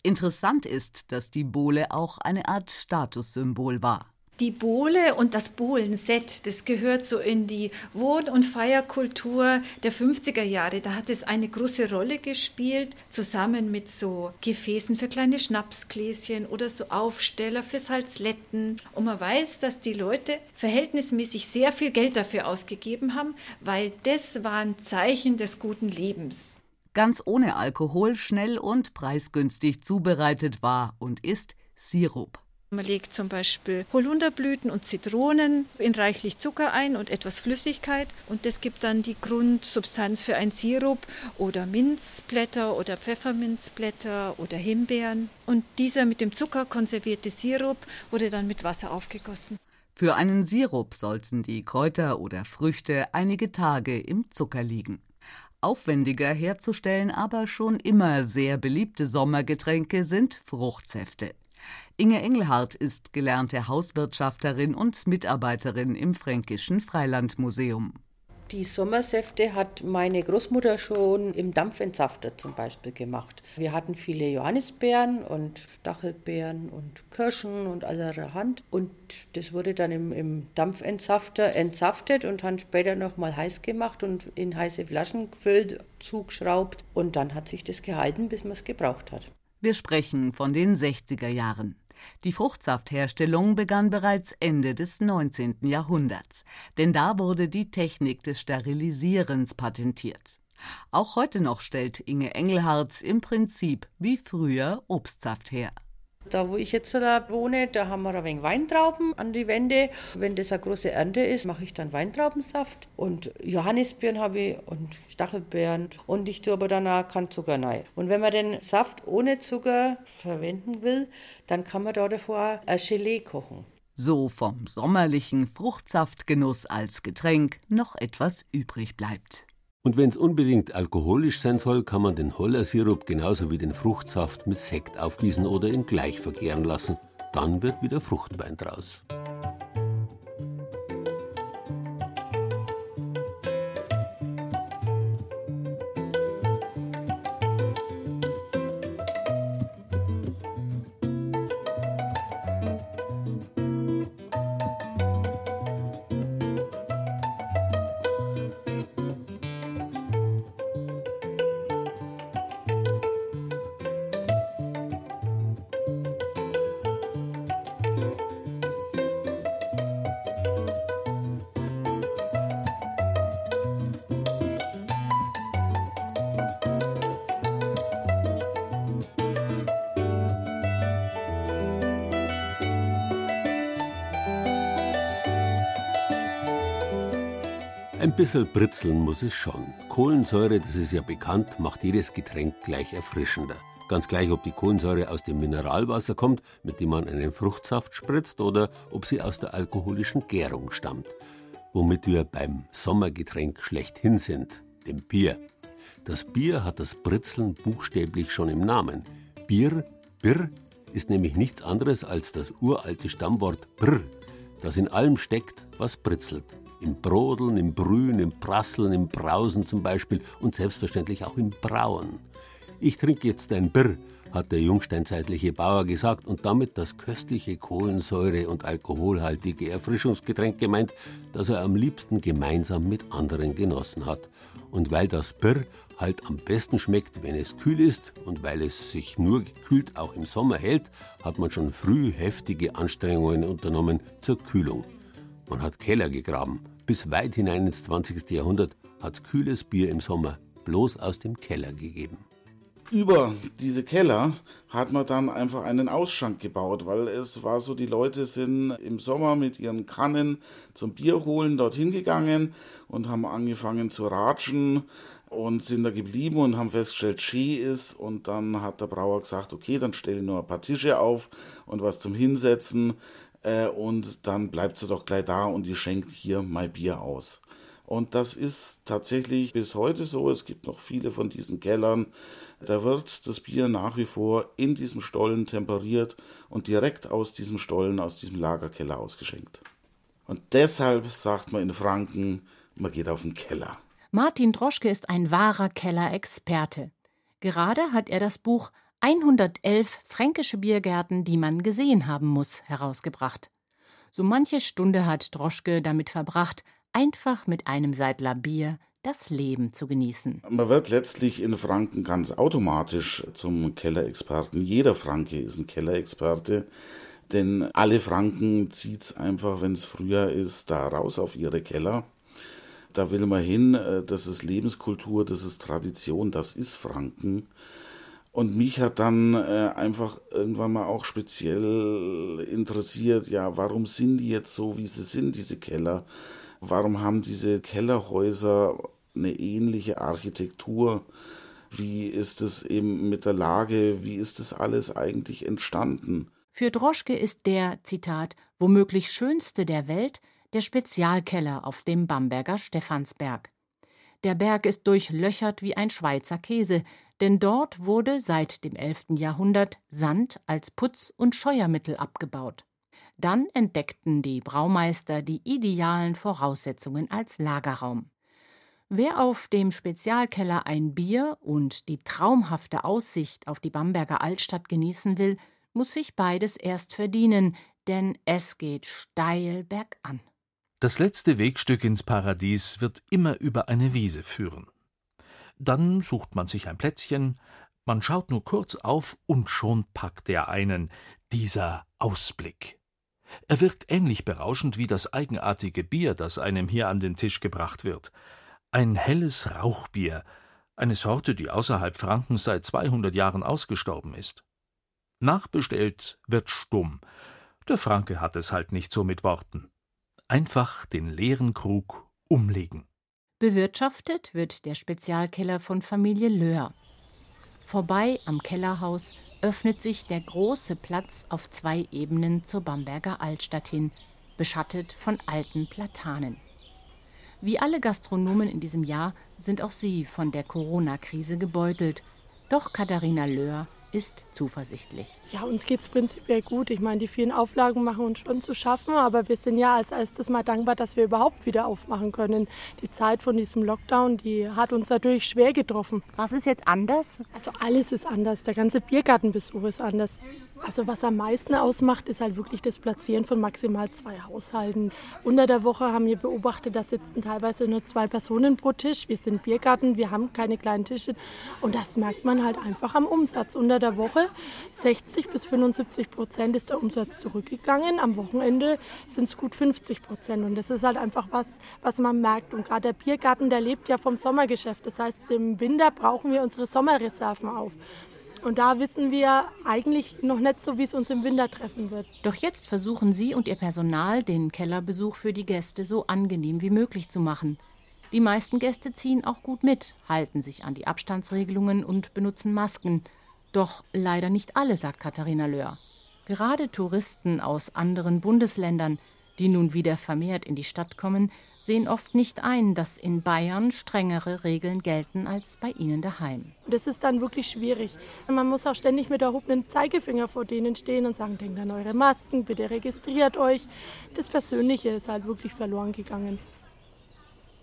Speaker 27: Interessant ist, dass die Bohle auch eine Art Statussymbol war.
Speaker 29: Die Bohle und das Bohlenset, das gehört so in die Wohn- und Feierkultur der 50er Jahre. Da hat es eine große Rolle gespielt, zusammen mit so Gefäßen für kleine Schnapsgläschen oder so Aufsteller für Salzletten. Und man weiß, dass die Leute verhältnismäßig sehr viel Geld dafür ausgegeben haben, weil das war ein Zeichen des guten Lebens.
Speaker 27: Ganz ohne Alkohol, schnell und preisgünstig zubereitet war und ist Sirup.
Speaker 29: Man legt zum Beispiel Holunderblüten und Zitronen in reichlich Zucker ein und etwas Flüssigkeit und das gibt dann die Grundsubstanz für ein Sirup oder Minzblätter oder Pfefferminzblätter oder Himbeeren. Und dieser mit dem Zucker konservierte Sirup wurde dann mit Wasser aufgegossen.
Speaker 27: Für einen Sirup sollten die Kräuter oder Früchte einige Tage im Zucker liegen. Aufwendiger herzustellen, aber schon immer sehr beliebte Sommergetränke sind Fruchtsäfte. Inge Engelhardt ist gelernte Hauswirtschafterin und Mitarbeiterin im Fränkischen Freilandmuseum.
Speaker 30: Die Sommersäfte hat meine Großmutter schon im Dampfentsafter zum Beispiel gemacht. Wir hatten viele Johannisbeeren und Stachelbeeren und Kirschen und allerhand. Und das wurde dann im, im Dampfentsafter entsaftet und dann später nochmal heiß gemacht und in heiße Flaschen gefüllt, zugeschraubt. Und dann hat sich das gehalten, bis man es gebraucht hat.
Speaker 27: Wir sprechen von den 60er Jahren. Die Fruchtsaftherstellung begann bereits Ende des 19. Jahrhunderts, denn da wurde die Technik des Sterilisierens patentiert. Auch heute noch stellt Inge Engelhardt im Prinzip wie früher Obstsaft her.
Speaker 30: Da, wo ich jetzt da wohne, da haben wir ein wenig Weintrauben an die Wände. Wenn das eine große Ernte ist, mache ich dann Weintraubensaft. Und Johannisbeeren habe ich und Stachelbeeren. Und ich tue aber dann auch keinen Zucker rein. Und wenn man den Saft ohne Zucker verwenden will, dann kann man da davor ein Gelee kochen.
Speaker 27: So vom sommerlichen Fruchtsaftgenuss als Getränk noch etwas übrig bleibt.
Speaker 3: Und wenn es unbedingt alkoholisch sein soll, kann man den Hollersirup genauso wie den Fruchtsaft mit Sekt aufgießen oder ihn gleich vergären lassen. Dann wird wieder Fruchtwein draus. Ein bisschen britzeln muss es schon. Kohlensäure, das ist ja bekannt, macht jedes Getränk gleich erfrischender. Ganz gleich, ob die Kohlensäure aus dem Mineralwasser kommt, mit dem man einen Fruchtsaft spritzt, oder ob sie aus der alkoholischen Gärung stammt. Womit wir beim Sommergetränk schlechthin sind, dem Bier. Das Bier hat das Britzeln buchstäblich schon im Namen. Bier, Birr, ist nämlich nichts anderes als das uralte Stammwort Brr, das in allem steckt, was britzelt. Im Brodeln, im Brühen, im Prasseln, im Brausen zum Beispiel und selbstverständlich auch im Brauen. Ich trinke jetzt ein Birr, hat der jungsteinzeitliche Bauer gesagt und damit das köstliche Kohlensäure- und alkoholhaltige Erfrischungsgetränk gemeint, das er am liebsten gemeinsam mit anderen genossen hat. Und weil das Birr halt am besten schmeckt, wenn es kühl ist und weil es sich nur gekühlt auch im Sommer hält, hat man schon früh heftige Anstrengungen unternommen zur Kühlung. Man hat Keller gegraben. Bis weit hinein ins 20. Jahrhundert hat kühles Bier im Sommer bloß aus dem Keller gegeben.
Speaker 31: Über diese Keller hat man dann einfach einen Ausschank gebaut, weil es war so, die Leute sind im Sommer mit ihren Kannen zum Bier holen dorthin gegangen und haben angefangen zu ratschen und sind da geblieben und haben festgestellt, Ski ist. Und dann hat der Brauer gesagt, okay, dann stelle ich nur ein paar Tische auf und was zum Hinsetzen äh, und dann bleibt sie doch gleich da und die schenkt hier mein Bier aus. Und das ist tatsächlich bis heute so. Es gibt noch viele von diesen Kellern. Da wird das Bier nach wie vor in diesem Stollen temperiert und direkt aus diesem Stollen, aus diesem Lagerkeller ausgeschenkt. Und deshalb sagt man in Franken, man geht auf den Keller.
Speaker 32: Martin Droschke ist ein wahrer Kellerexperte. Gerade hat er das Buch 111 fränkische Biergärten, die man gesehen haben muss, herausgebracht. So manche Stunde hat Droschke damit verbracht, einfach mit einem Seidler Bier das Leben zu genießen.
Speaker 31: Man wird letztlich in Franken ganz automatisch zum Kellerexperten. Jeder Franke ist ein Kellerexperte, denn alle Franken zieht es einfach, wenn es früher ist, da raus auf ihre Keller. Da will man hin, äh, das ist Lebenskultur, das ist Tradition, das ist Franken. Und mich hat dann äh, einfach irgendwann mal auch speziell interessiert, ja, warum sind die jetzt so, wie sie sind, diese Keller? Warum haben diese Kellerhäuser eine ähnliche Architektur? Wie ist es eben mit der Lage? Wie ist das alles eigentlich entstanden?
Speaker 32: Für Droschke ist der, Zitat, womöglich schönste der Welt der Spezialkeller auf dem Bamberger Stephansberg. Der Berg ist durchlöchert wie ein Schweizer Käse, denn dort wurde seit dem 11. Jahrhundert Sand als Putz- und Scheuermittel abgebaut. Dann entdeckten die Braumeister die idealen Voraussetzungen als Lagerraum. Wer auf dem Spezialkeller ein Bier und die traumhafte Aussicht auf die Bamberger Altstadt genießen will, muss sich beides erst verdienen, denn es geht steil bergan.
Speaker 33: Das letzte Wegstück ins Paradies wird immer über eine Wiese führen. Dann sucht man sich ein Plätzchen, man schaut nur kurz auf und schon packt er einen, Dieser Ausblick. Er wirkt ähnlich berauschend wie das eigenartige Bier, das einem hier an den Tisch gebracht wird. Ein helles Rauchbier, eine Sorte, die außerhalb Frankens seit 200 Jahren ausgestorben ist. Nachbestellt wird stumm. Der Franke hat es halt nicht so mit Worten. Einfach den leeren Krug umlegen.
Speaker 32: Bewirtschaftet wird der Spezialkeller von Familie Löhr. Vorbei am Kellerhaus öffnet sich der große Platz auf zwei Ebenen zur Bamberger Altstadt hin, beschattet von alten Platanen. Wie alle Gastronomen in diesem Jahr sind auch sie von der Corona-Krise gebeutelt. Doch Katharina Löhr ist zuversichtlich.
Speaker 34: Ja, uns geht es prinzipiell gut. Ich meine, die vielen Auflagen machen uns schon zu schaffen, aber wir sind ja als erstes mal dankbar, dass wir überhaupt wieder aufmachen können. Die Zeit von diesem Lockdown, die hat uns natürlich schwer getroffen.
Speaker 32: Was ist jetzt anders?
Speaker 34: Also alles ist anders. Der ganze Biergartenbesuch ist anders. Also was am meisten ausmacht, ist halt wirklich das Platzieren von maximal zwei Haushalten. Unter der Woche haben wir beobachtet, da sitzen teilweise nur zwei Personen pro Tisch. Wir sind Biergarten, wir haben keine kleinen Tische und das merkt man halt einfach am Umsatz. Unter der Woche 60 bis 75 Prozent ist der Umsatz zurückgegangen. Am Wochenende sind es gut 50 Prozent und das ist halt einfach was, was man merkt. Und gerade der Biergarten, der lebt ja vom Sommergeschäft. Das heißt, im Winter brauchen wir unsere Sommerreserven auf. Und da wissen wir eigentlich noch nicht so, wie es uns im Winter treffen wird.
Speaker 32: Doch jetzt versuchen Sie und Ihr Personal, den Kellerbesuch für die Gäste so angenehm wie möglich zu machen. Die meisten Gäste ziehen auch gut mit, halten sich an die Abstandsregelungen und benutzen Masken. Doch leider nicht alle, sagt Katharina Löhr. Gerade Touristen aus anderen Bundesländern, die nun wieder vermehrt in die Stadt kommen, sehen oft nicht ein, dass in Bayern strengere Regeln gelten als bei ihnen daheim.
Speaker 34: Das ist dann wirklich schwierig. Man muss auch ständig mit erhobenem Zeigefinger vor denen stehen und sagen, denkt an eure Masken, bitte registriert euch. Das Persönliche ist halt wirklich verloren gegangen.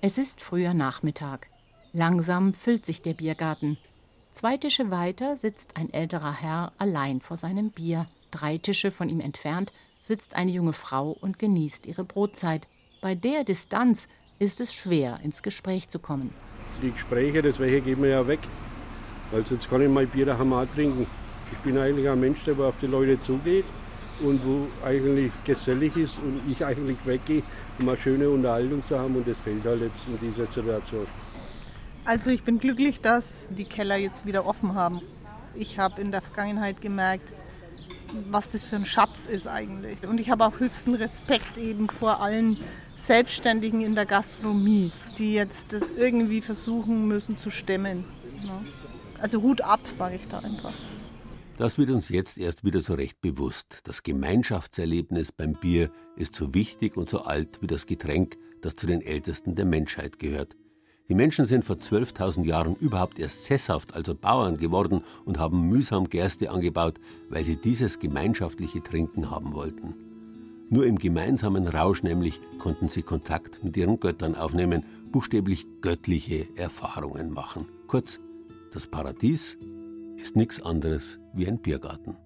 Speaker 32: Es ist früher Nachmittag. Langsam füllt sich der Biergarten. Zwei Tische weiter sitzt ein älterer Herr allein vor seinem Bier. Drei Tische von ihm entfernt sitzt eine junge Frau und genießt ihre Brotzeit. Bei der Distanz ist es schwer, ins Gespräch zu kommen.
Speaker 35: Die Gespräche, das welche geben wir ja weg. Weil sonst kann ich mein Bier daheim auch trinken. Ich bin eigentlich ein Mensch, der auf die Leute zugeht und wo eigentlich gesellig ist und ich eigentlich weggehe, um eine schöne Unterhaltung zu haben und das fehlt halt jetzt in dieser Situation.
Speaker 36: Also ich bin glücklich, dass die Keller jetzt wieder offen haben. Ich habe in der Vergangenheit gemerkt, was das für ein Schatz ist eigentlich. Und ich habe auch höchsten Respekt eben vor allen Selbstständigen in der Gastronomie, die jetzt das irgendwie versuchen müssen zu stemmen. Also Hut ab, sage ich da einfach.
Speaker 3: Das wird uns jetzt erst wieder so recht bewusst. Das Gemeinschaftserlebnis beim Bier ist so wichtig und so alt wie das Getränk, das zu den Ältesten der Menschheit gehört. Die Menschen sind vor 12.000 Jahren überhaupt erst sesshaft, also Bauern geworden und haben mühsam Gerste angebaut, weil sie dieses gemeinschaftliche Trinken haben wollten. Nur im gemeinsamen Rausch nämlich konnten sie Kontakt mit ihren Göttern aufnehmen, buchstäblich göttliche Erfahrungen machen. Kurz, das Paradies ist nichts anderes wie ein Biergarten.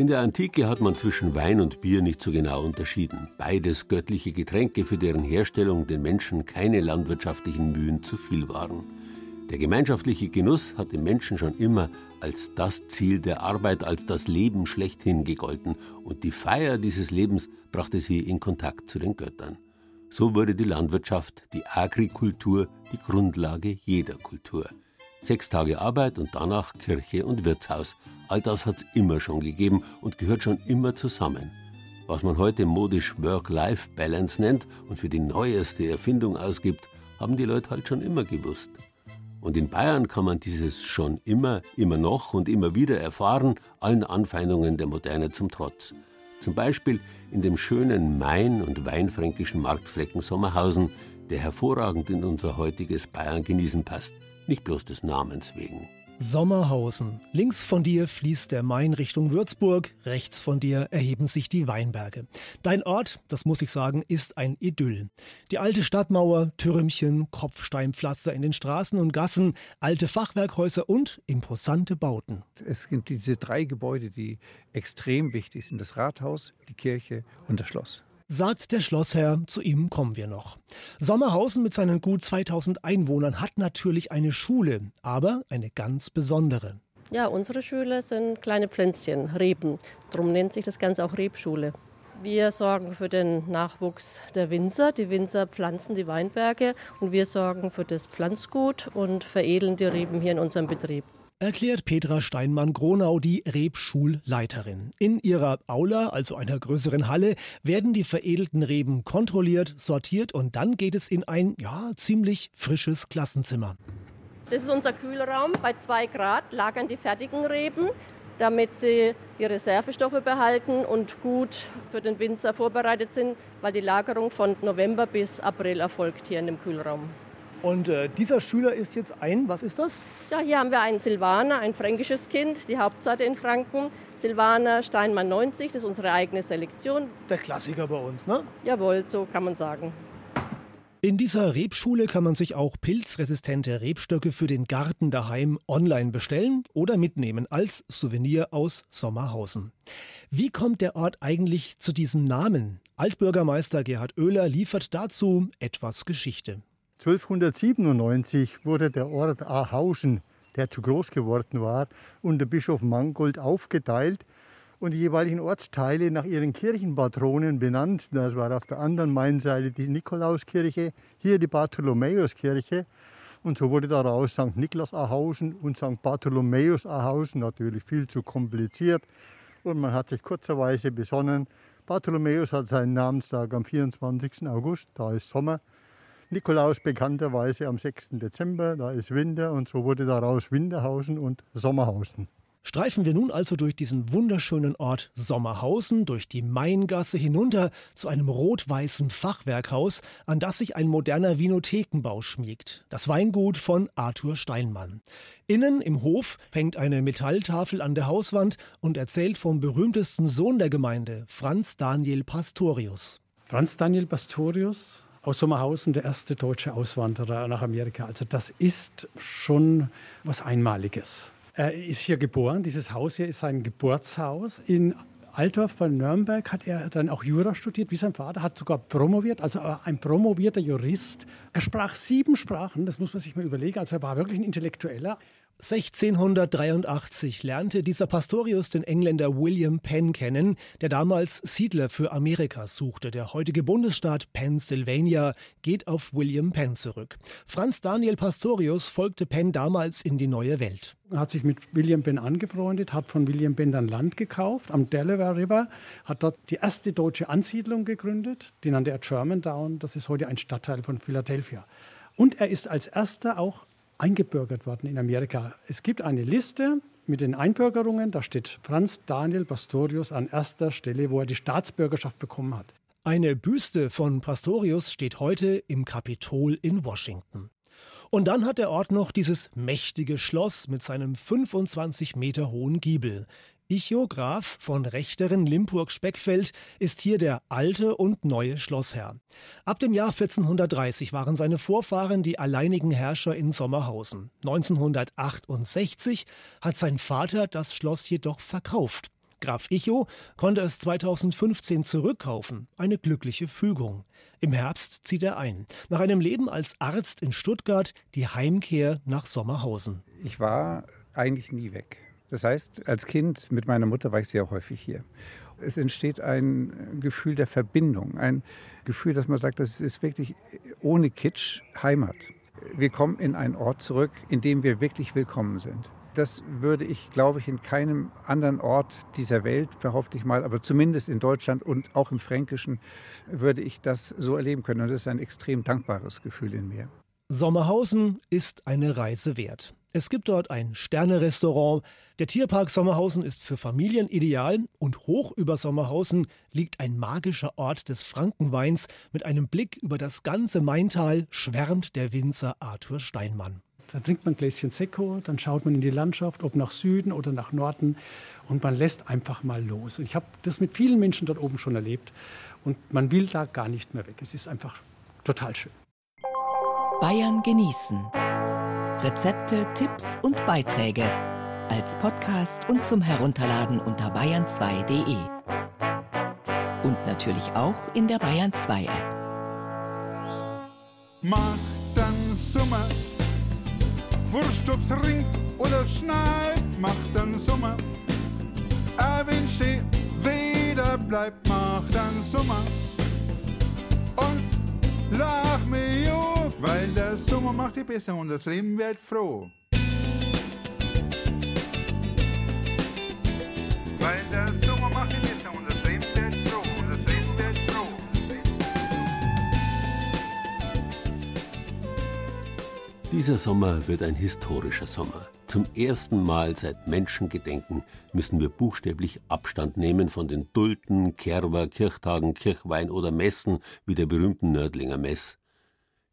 Speaker 3: In der Antike hat man zwischen Wein und Bier nicht so genau unterschieden. Beides göttliche Getränke, für deren Herstellung den Menschen keine landwirtschaftlichen Mühen zu viel waren. Der gemeinschaftliche Genuss hat dem Menschen schon immer als das Ziel der Arbeit, als das Leben schlechthin gegolten, und die Feier dieses Lebens brachte sie in Kontakt zu den Göttern. So wurde die Landwirtschaft, die Agrikultur, die Grundlage jeder Kultur. Sechs Tage Arbeit und danach Kirche und Wirtshaus. All das hat's immer schon gegeben und gehört schon immer zusammen. Was man heute modisch Work-Life-Balance nennt und für die neueste Erfindung ausgibt, haben die Leute halt schon immer gewusst. Und in Bayern kann man dieses schon immer, immer noch und immer wieder erfahren, allen Anfeindungen der Moderne zum Trotz. Zum Beispiel in dem schönen Main- und weinfränkischen Marktflecken Sommerhausen, der hervorragend in unser heutiges Bayern genießen passt, nicht bloß des Namens wegen.
Speaker 37: Sommerhausen. Links von dir fließt der Main Richtung Würzburg, rechts von dir erheben sich die Weinberge. Dein Ort, das muss ich sagen, ist ein Idyll. Die alte Stadtmauer, Türmchen, Kopfsteinpflaster in den Straßen und Gassen, alte Fachwerkhäuser und imposante Bauten.
Speaker 38: Es gibt diese drei Gebäude, die extrem wichtig sind. Das Rathaus, die Kirche und das Schloss
Speaker 37: sagt der Schlossherr, zu ihm kommen wir noch. Sommerhausen mit seinen gut 2000 Einwohnern hat natürlich eine Schule, aber eine ganz besondere.
Speaker 39: Ja, unsere Schüler sind kleine Pflänzchen, Reben. Darum nennt sich das Ganze auch Rebschule. Wir sorgen für den Nachwuchs der Winzer. Die Winzer pflanzen die Weinberge und wir sorgen für das Pflanzgut und veredeln die Reben hier in unserem Betrieb
Speaker 37: erklärt Petra Steinmann-Gronau, die Rebschulleiterin. In ihrer Aula, also einer größeren Halle, werden die veredelten Reben kontrolliert, sortiert und dann geht es in ein, ja, ziemlich frisches Klassenzimmer.
Speaker 39: Das ist unser Kühlraum. Bei zwei Grad lagern die fertigen Reben, damit sie die Reservestoffe behalten und gut für den Winzer vorbereitet sind, weil die Lagerung von November bis April erfolgt hier in dem Kühlraum.
Speaker 37: Und äh, dieser Schüler ist jetzt ein, was ist das?
Speaker 39: Ja, hier haben wir einen Silvaner, ein fränkisches Kind, die Hauptseite in Franken. Silvaner Steinmann 90, das ist unsere eigene Selektion.
Speaker 37: Der Klassiker bei uns, ne?
Speaker 39: Jawohl, so kann man sagen.
Speaker 37: In dieser Rebschule kann man sich auch pilzresistente Rebstöcke für den Garten daheim online bestellen oder mitnehmen als Souvenir aus Sommerhausen. Wie kommt der Ort eigentlich zu diesem Namen? Altbürgermeister Gerhard Oehler liefert dazu etwas Geschichte.
Speaker 40: 1297 wurde der Ort Ahausen, der zu groß geworden war, unter Bischof Mangold aufgeteilt und die jeweiligen Ortsteile nach ihren Kirchenpatronen benannt. Das war auf der anderen Mainseite die Nikolauskirche, hier die Bartholomäuskirche. Und so wurde daraus St. Niklas Ahausen und St. Bartholomäus Ahausen, natürlich viel zu kompliziert. Und man hat sich kurzerweise besonnen, Bartholomäus hat seinen Namenstag am 24. August, da ist Sommer. Nikolaus bekannterweise am 6. Dezember, da ist Winter und so wurde daraus Winterhausen und Sommerhausen.
Speaker 37: Streifen wir nun also durch diesen wunderschönen Ort Sommerhausen, durch die Maingasse hinunter zu einem rot-weißen Fachwerkhaus, an das sich ein moderner Vinothekenbau schmiegt. Das Weingut von Arthur Steinmann. Innen im Hof hängt eine Metalltafel an der Hauswand und erzählt vom berühmtesten Sohn der Gemeinde, Franz Daniel Pastorius.
Speaker 41: Franz Daniel Pastorius aus Sommerhausen der erste deutsche Auswanderer nach Amerika. Also das ist schon was Einmaliges. Er ist hier geboren. Dieses Haus hier ist sein Geburtshaus. In Altdorf bei Nürnberg hat er dann auch Jura studiert, wie sein Vater, hat sogar promoviert, also ein promovierter Jurist. Er sprach sieben Sprachen, das muss man sich mal überlegen. Also er war wirklich ein Intellektueller.
Speaker 37: 1683 lernte dieser Pastorius den Engländer William Penn kennen, der damals Siedler für Amerika suchte. Der heutige Bundesstaat Pennsylvania geht auf William Penn zurück. Franz Daniel Pastorius folgte Penn damals in die neue Welt.
Speaker 41: Er hat sich mit William Penn angefreundet, hat von William Penn dann Land gekauft am Delaware River, hat dort die erste deutsche Ansiedlung gegründet, die nannte er Germantown. Das ist heute ein Stadtteil von Philadelphia. Und er ist als erster auch eingebürgert worden in Amerika. Es gibt eine Liste mit den Einbürgerungen, da steht Franz Daniel Pastorius an erster Stelle, wo er die Staatsbürgerschaft bekommen hat.
Speaker 37: Eine Büste von Pastorius steht heute im Kapitol in Washington. Und dann hat der Ort noch dieses mächtige Schloss mit seinem 25 Meter hohen Giebel. Ichograf von Rechteren Limburg-Speckfeld ist hier der alte und neue Schlossherr. Ab dem Jahr 1430 waren seine Vorfahren die alleinigen Herrscher in Sommerhausen. 1968 hat sein Vater das Schloss jedoch verkauft. Graf Icho konnte es 2015 zurückkaufen. Eine glückliche Fügung. Im Herbst zieht er ein. Nach einem Leben als Arzt in Stuttgart die Heimkehr nach Sommerhausen.
Speaker 38: Ich war eigentlich nie weg. Das heißt, als Kind mit meiner Mutter war ich sehr häufig hier. Es entsteht ein Gefühl der Verbindung, ein Gefühl, dass man sagt, das ist wirklich ohne Kitsch Heimat. Wir kommen in einen Ort zurück, in dem wir wirklich willkommen sind. Das würde ich, glaube ich, in keinem anderen Ort dieser Welt, behaupte ich mal, aber zumindest in Deutschland und auch im Fränkischen, würde ich das so erleben können. Und das ist ein extrem dankbares Gefühl in mir.
Speaker 37: Sommerhausen ist eine Reise wert. Es gibt dort ein Sternerestaurant. Der Tierpark Sommerhausen ist für Familien ideal und hoch über Sommerhausen liegt ein magischer Ort des Frankenweins. Mit einem Blick über das ganze Maintal schwärmt der Winzer Arthur Steinmann.
Speaker 41: Da trinkt man ein Gläschen Sekko, dann schaut man in die Landschaft, ob nach Süden oder nach Norden und man lässt einfach mal los. Und ich habe das mit vielen Menschen dort oben schon erlebt und man will da gar nicht mehr weg. Es ist einfach total schön.
Speaker 42: Bayern genießen. Rezepte, Tipps und Beiträge als Podcast und zum Herunterladen unter bayern2.de. Und natürlich auch in der Bayern 2 App.
Speaker 43: Mach dann Sommer, wurscht ob's ringt oder schneit, mach dann Sommer. Wenn sie wieder bleibt, mach dann Sommer. Und lach mir weil der Sommer macht dich besser und das Leben wird froh. Weil der Sommer macht dich besser und das Leben wird froh, und das Leben wird froh.
Speaker 3: Dieser Sommer wird ein historischer Sommer. Zum ersten Mal seit Menschengedenken müssen wir buchstäblich Abstand nehmen von den Dulten, Kerber, Kirchtagen, Kirchwein oder Messen wie der berühmten Nördlinger Mess.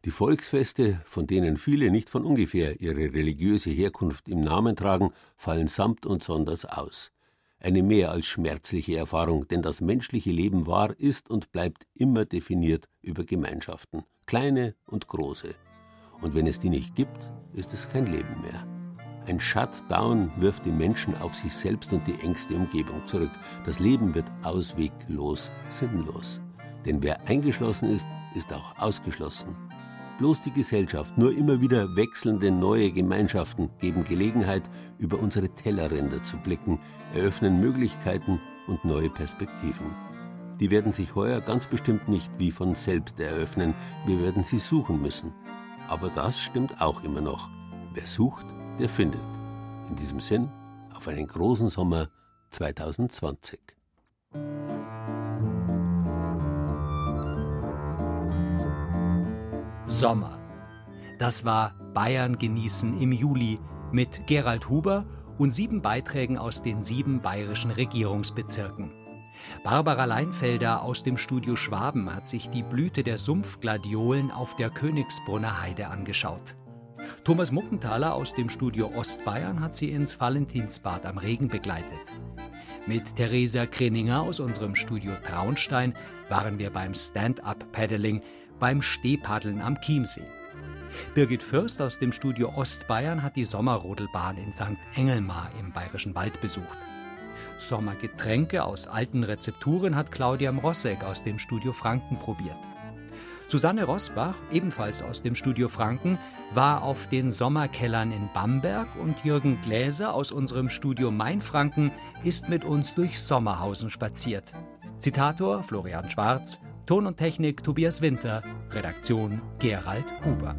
Speaker 3: Die Volksfeste, von denen viele nicht von ungefähr ihre religiöse Herkunft im Namen tragen, fallen samt und sonders aus. Eine mehr als schmerzliche Erfahrung, denn das menschliche Leben war, ist und bleibt immer definiert über Gemeinschaften, kleine und große. Und wenn es die nicht gibt, ist es kein Leben mehr. Ein Shutdown wirft die Menschen auf sich selbst und die engste Umgebung zurück. Das Leben wird ausweglos, sinnlos. Denn wer eingeschlossen ist, ist auch ausgeschlossen. Bloß die Gesellschaft, nur immer wieder wechselnde neue Gemeinschaften geben Gelegenheit, über unsere Tellerränder zu blicken, eröffnen Möglichkeiten und neue Perspektiven. Die werden sich heuer ganz bestimmt nicht wie von selbst eröffnen, wir werden sie suchen müssen. Aber das stimmt auch immer noch. Wer sucht, der findet. In diesem Sinn, auf einen großen Sommer 2020.
Speaker 44: Sommer. Das war Bayern genießen im Juli mit Gerald Huber und sieben Beiträgen aus den sieben bayerischen Regierungsbezirken. Barbara Leinfelder aus dem Studio Schwaben hat sich die Blüte der Sumpfgladiolen auf der Königsbrunner Heide angeschaut. Thomas Muckenthaler aus dem Studio Ostbayern hat sie ins Valentinsbad am Regen begleitet. Mit Theresa Kreninger aus unserem Studio Traunstein waren wir beim Stand-up-Paddling, beim Stehpaddeln am Chiemsee. Birgit Fürst aus dem Studio Ostbayern hat die Sommerrodelbahn in St. Engelmar im Bayerischen Wald besucht. Sommergetränke aus alten Rezepturen hat Claudia Mrossek aus dem Studio Franken probiert. Susanne Rosbach, ebenfalls aus dem Studio Franken, war auf den Sommerkellern in Bamberg und Jürgen Gläser aus unserem Studio Mainfranken ist mit uns durch Sommerhausen spaziert. Zitator Florian Schwarz, Ton und Technik Tobias Winter, Redaktion Gerald Huber.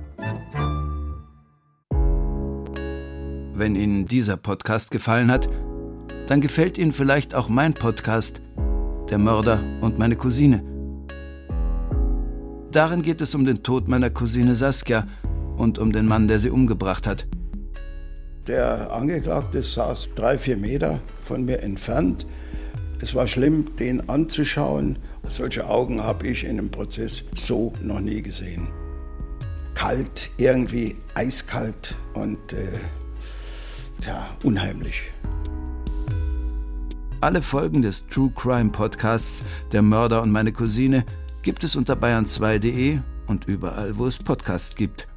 Speaker 45: Wenn Ihnen dieser Podcast gefallen hat, dann gefällt Ihnen vielleicht auch mein Podcast Der Mörder und meine Cousine. Darin geht es um den Tod meiner Cousine Saskia und um den Mann, der sie umgebracht hat.
Speaker 46: Der Angeklagte saß drei, vier Meter von mir entfernt. Es war schlimm, den anzuschauen. Solche Augen habe ich in einem Prozess so noch nie gesehen. Kalt, irgendwie eiskalt und äh, tja, unheimlich.
Speaker 45: Alle Folgen des True Crime Podcasts Der Mörder und meine Cousine gibt es unter bayern2.de und überall, wo es Podcasts gibt.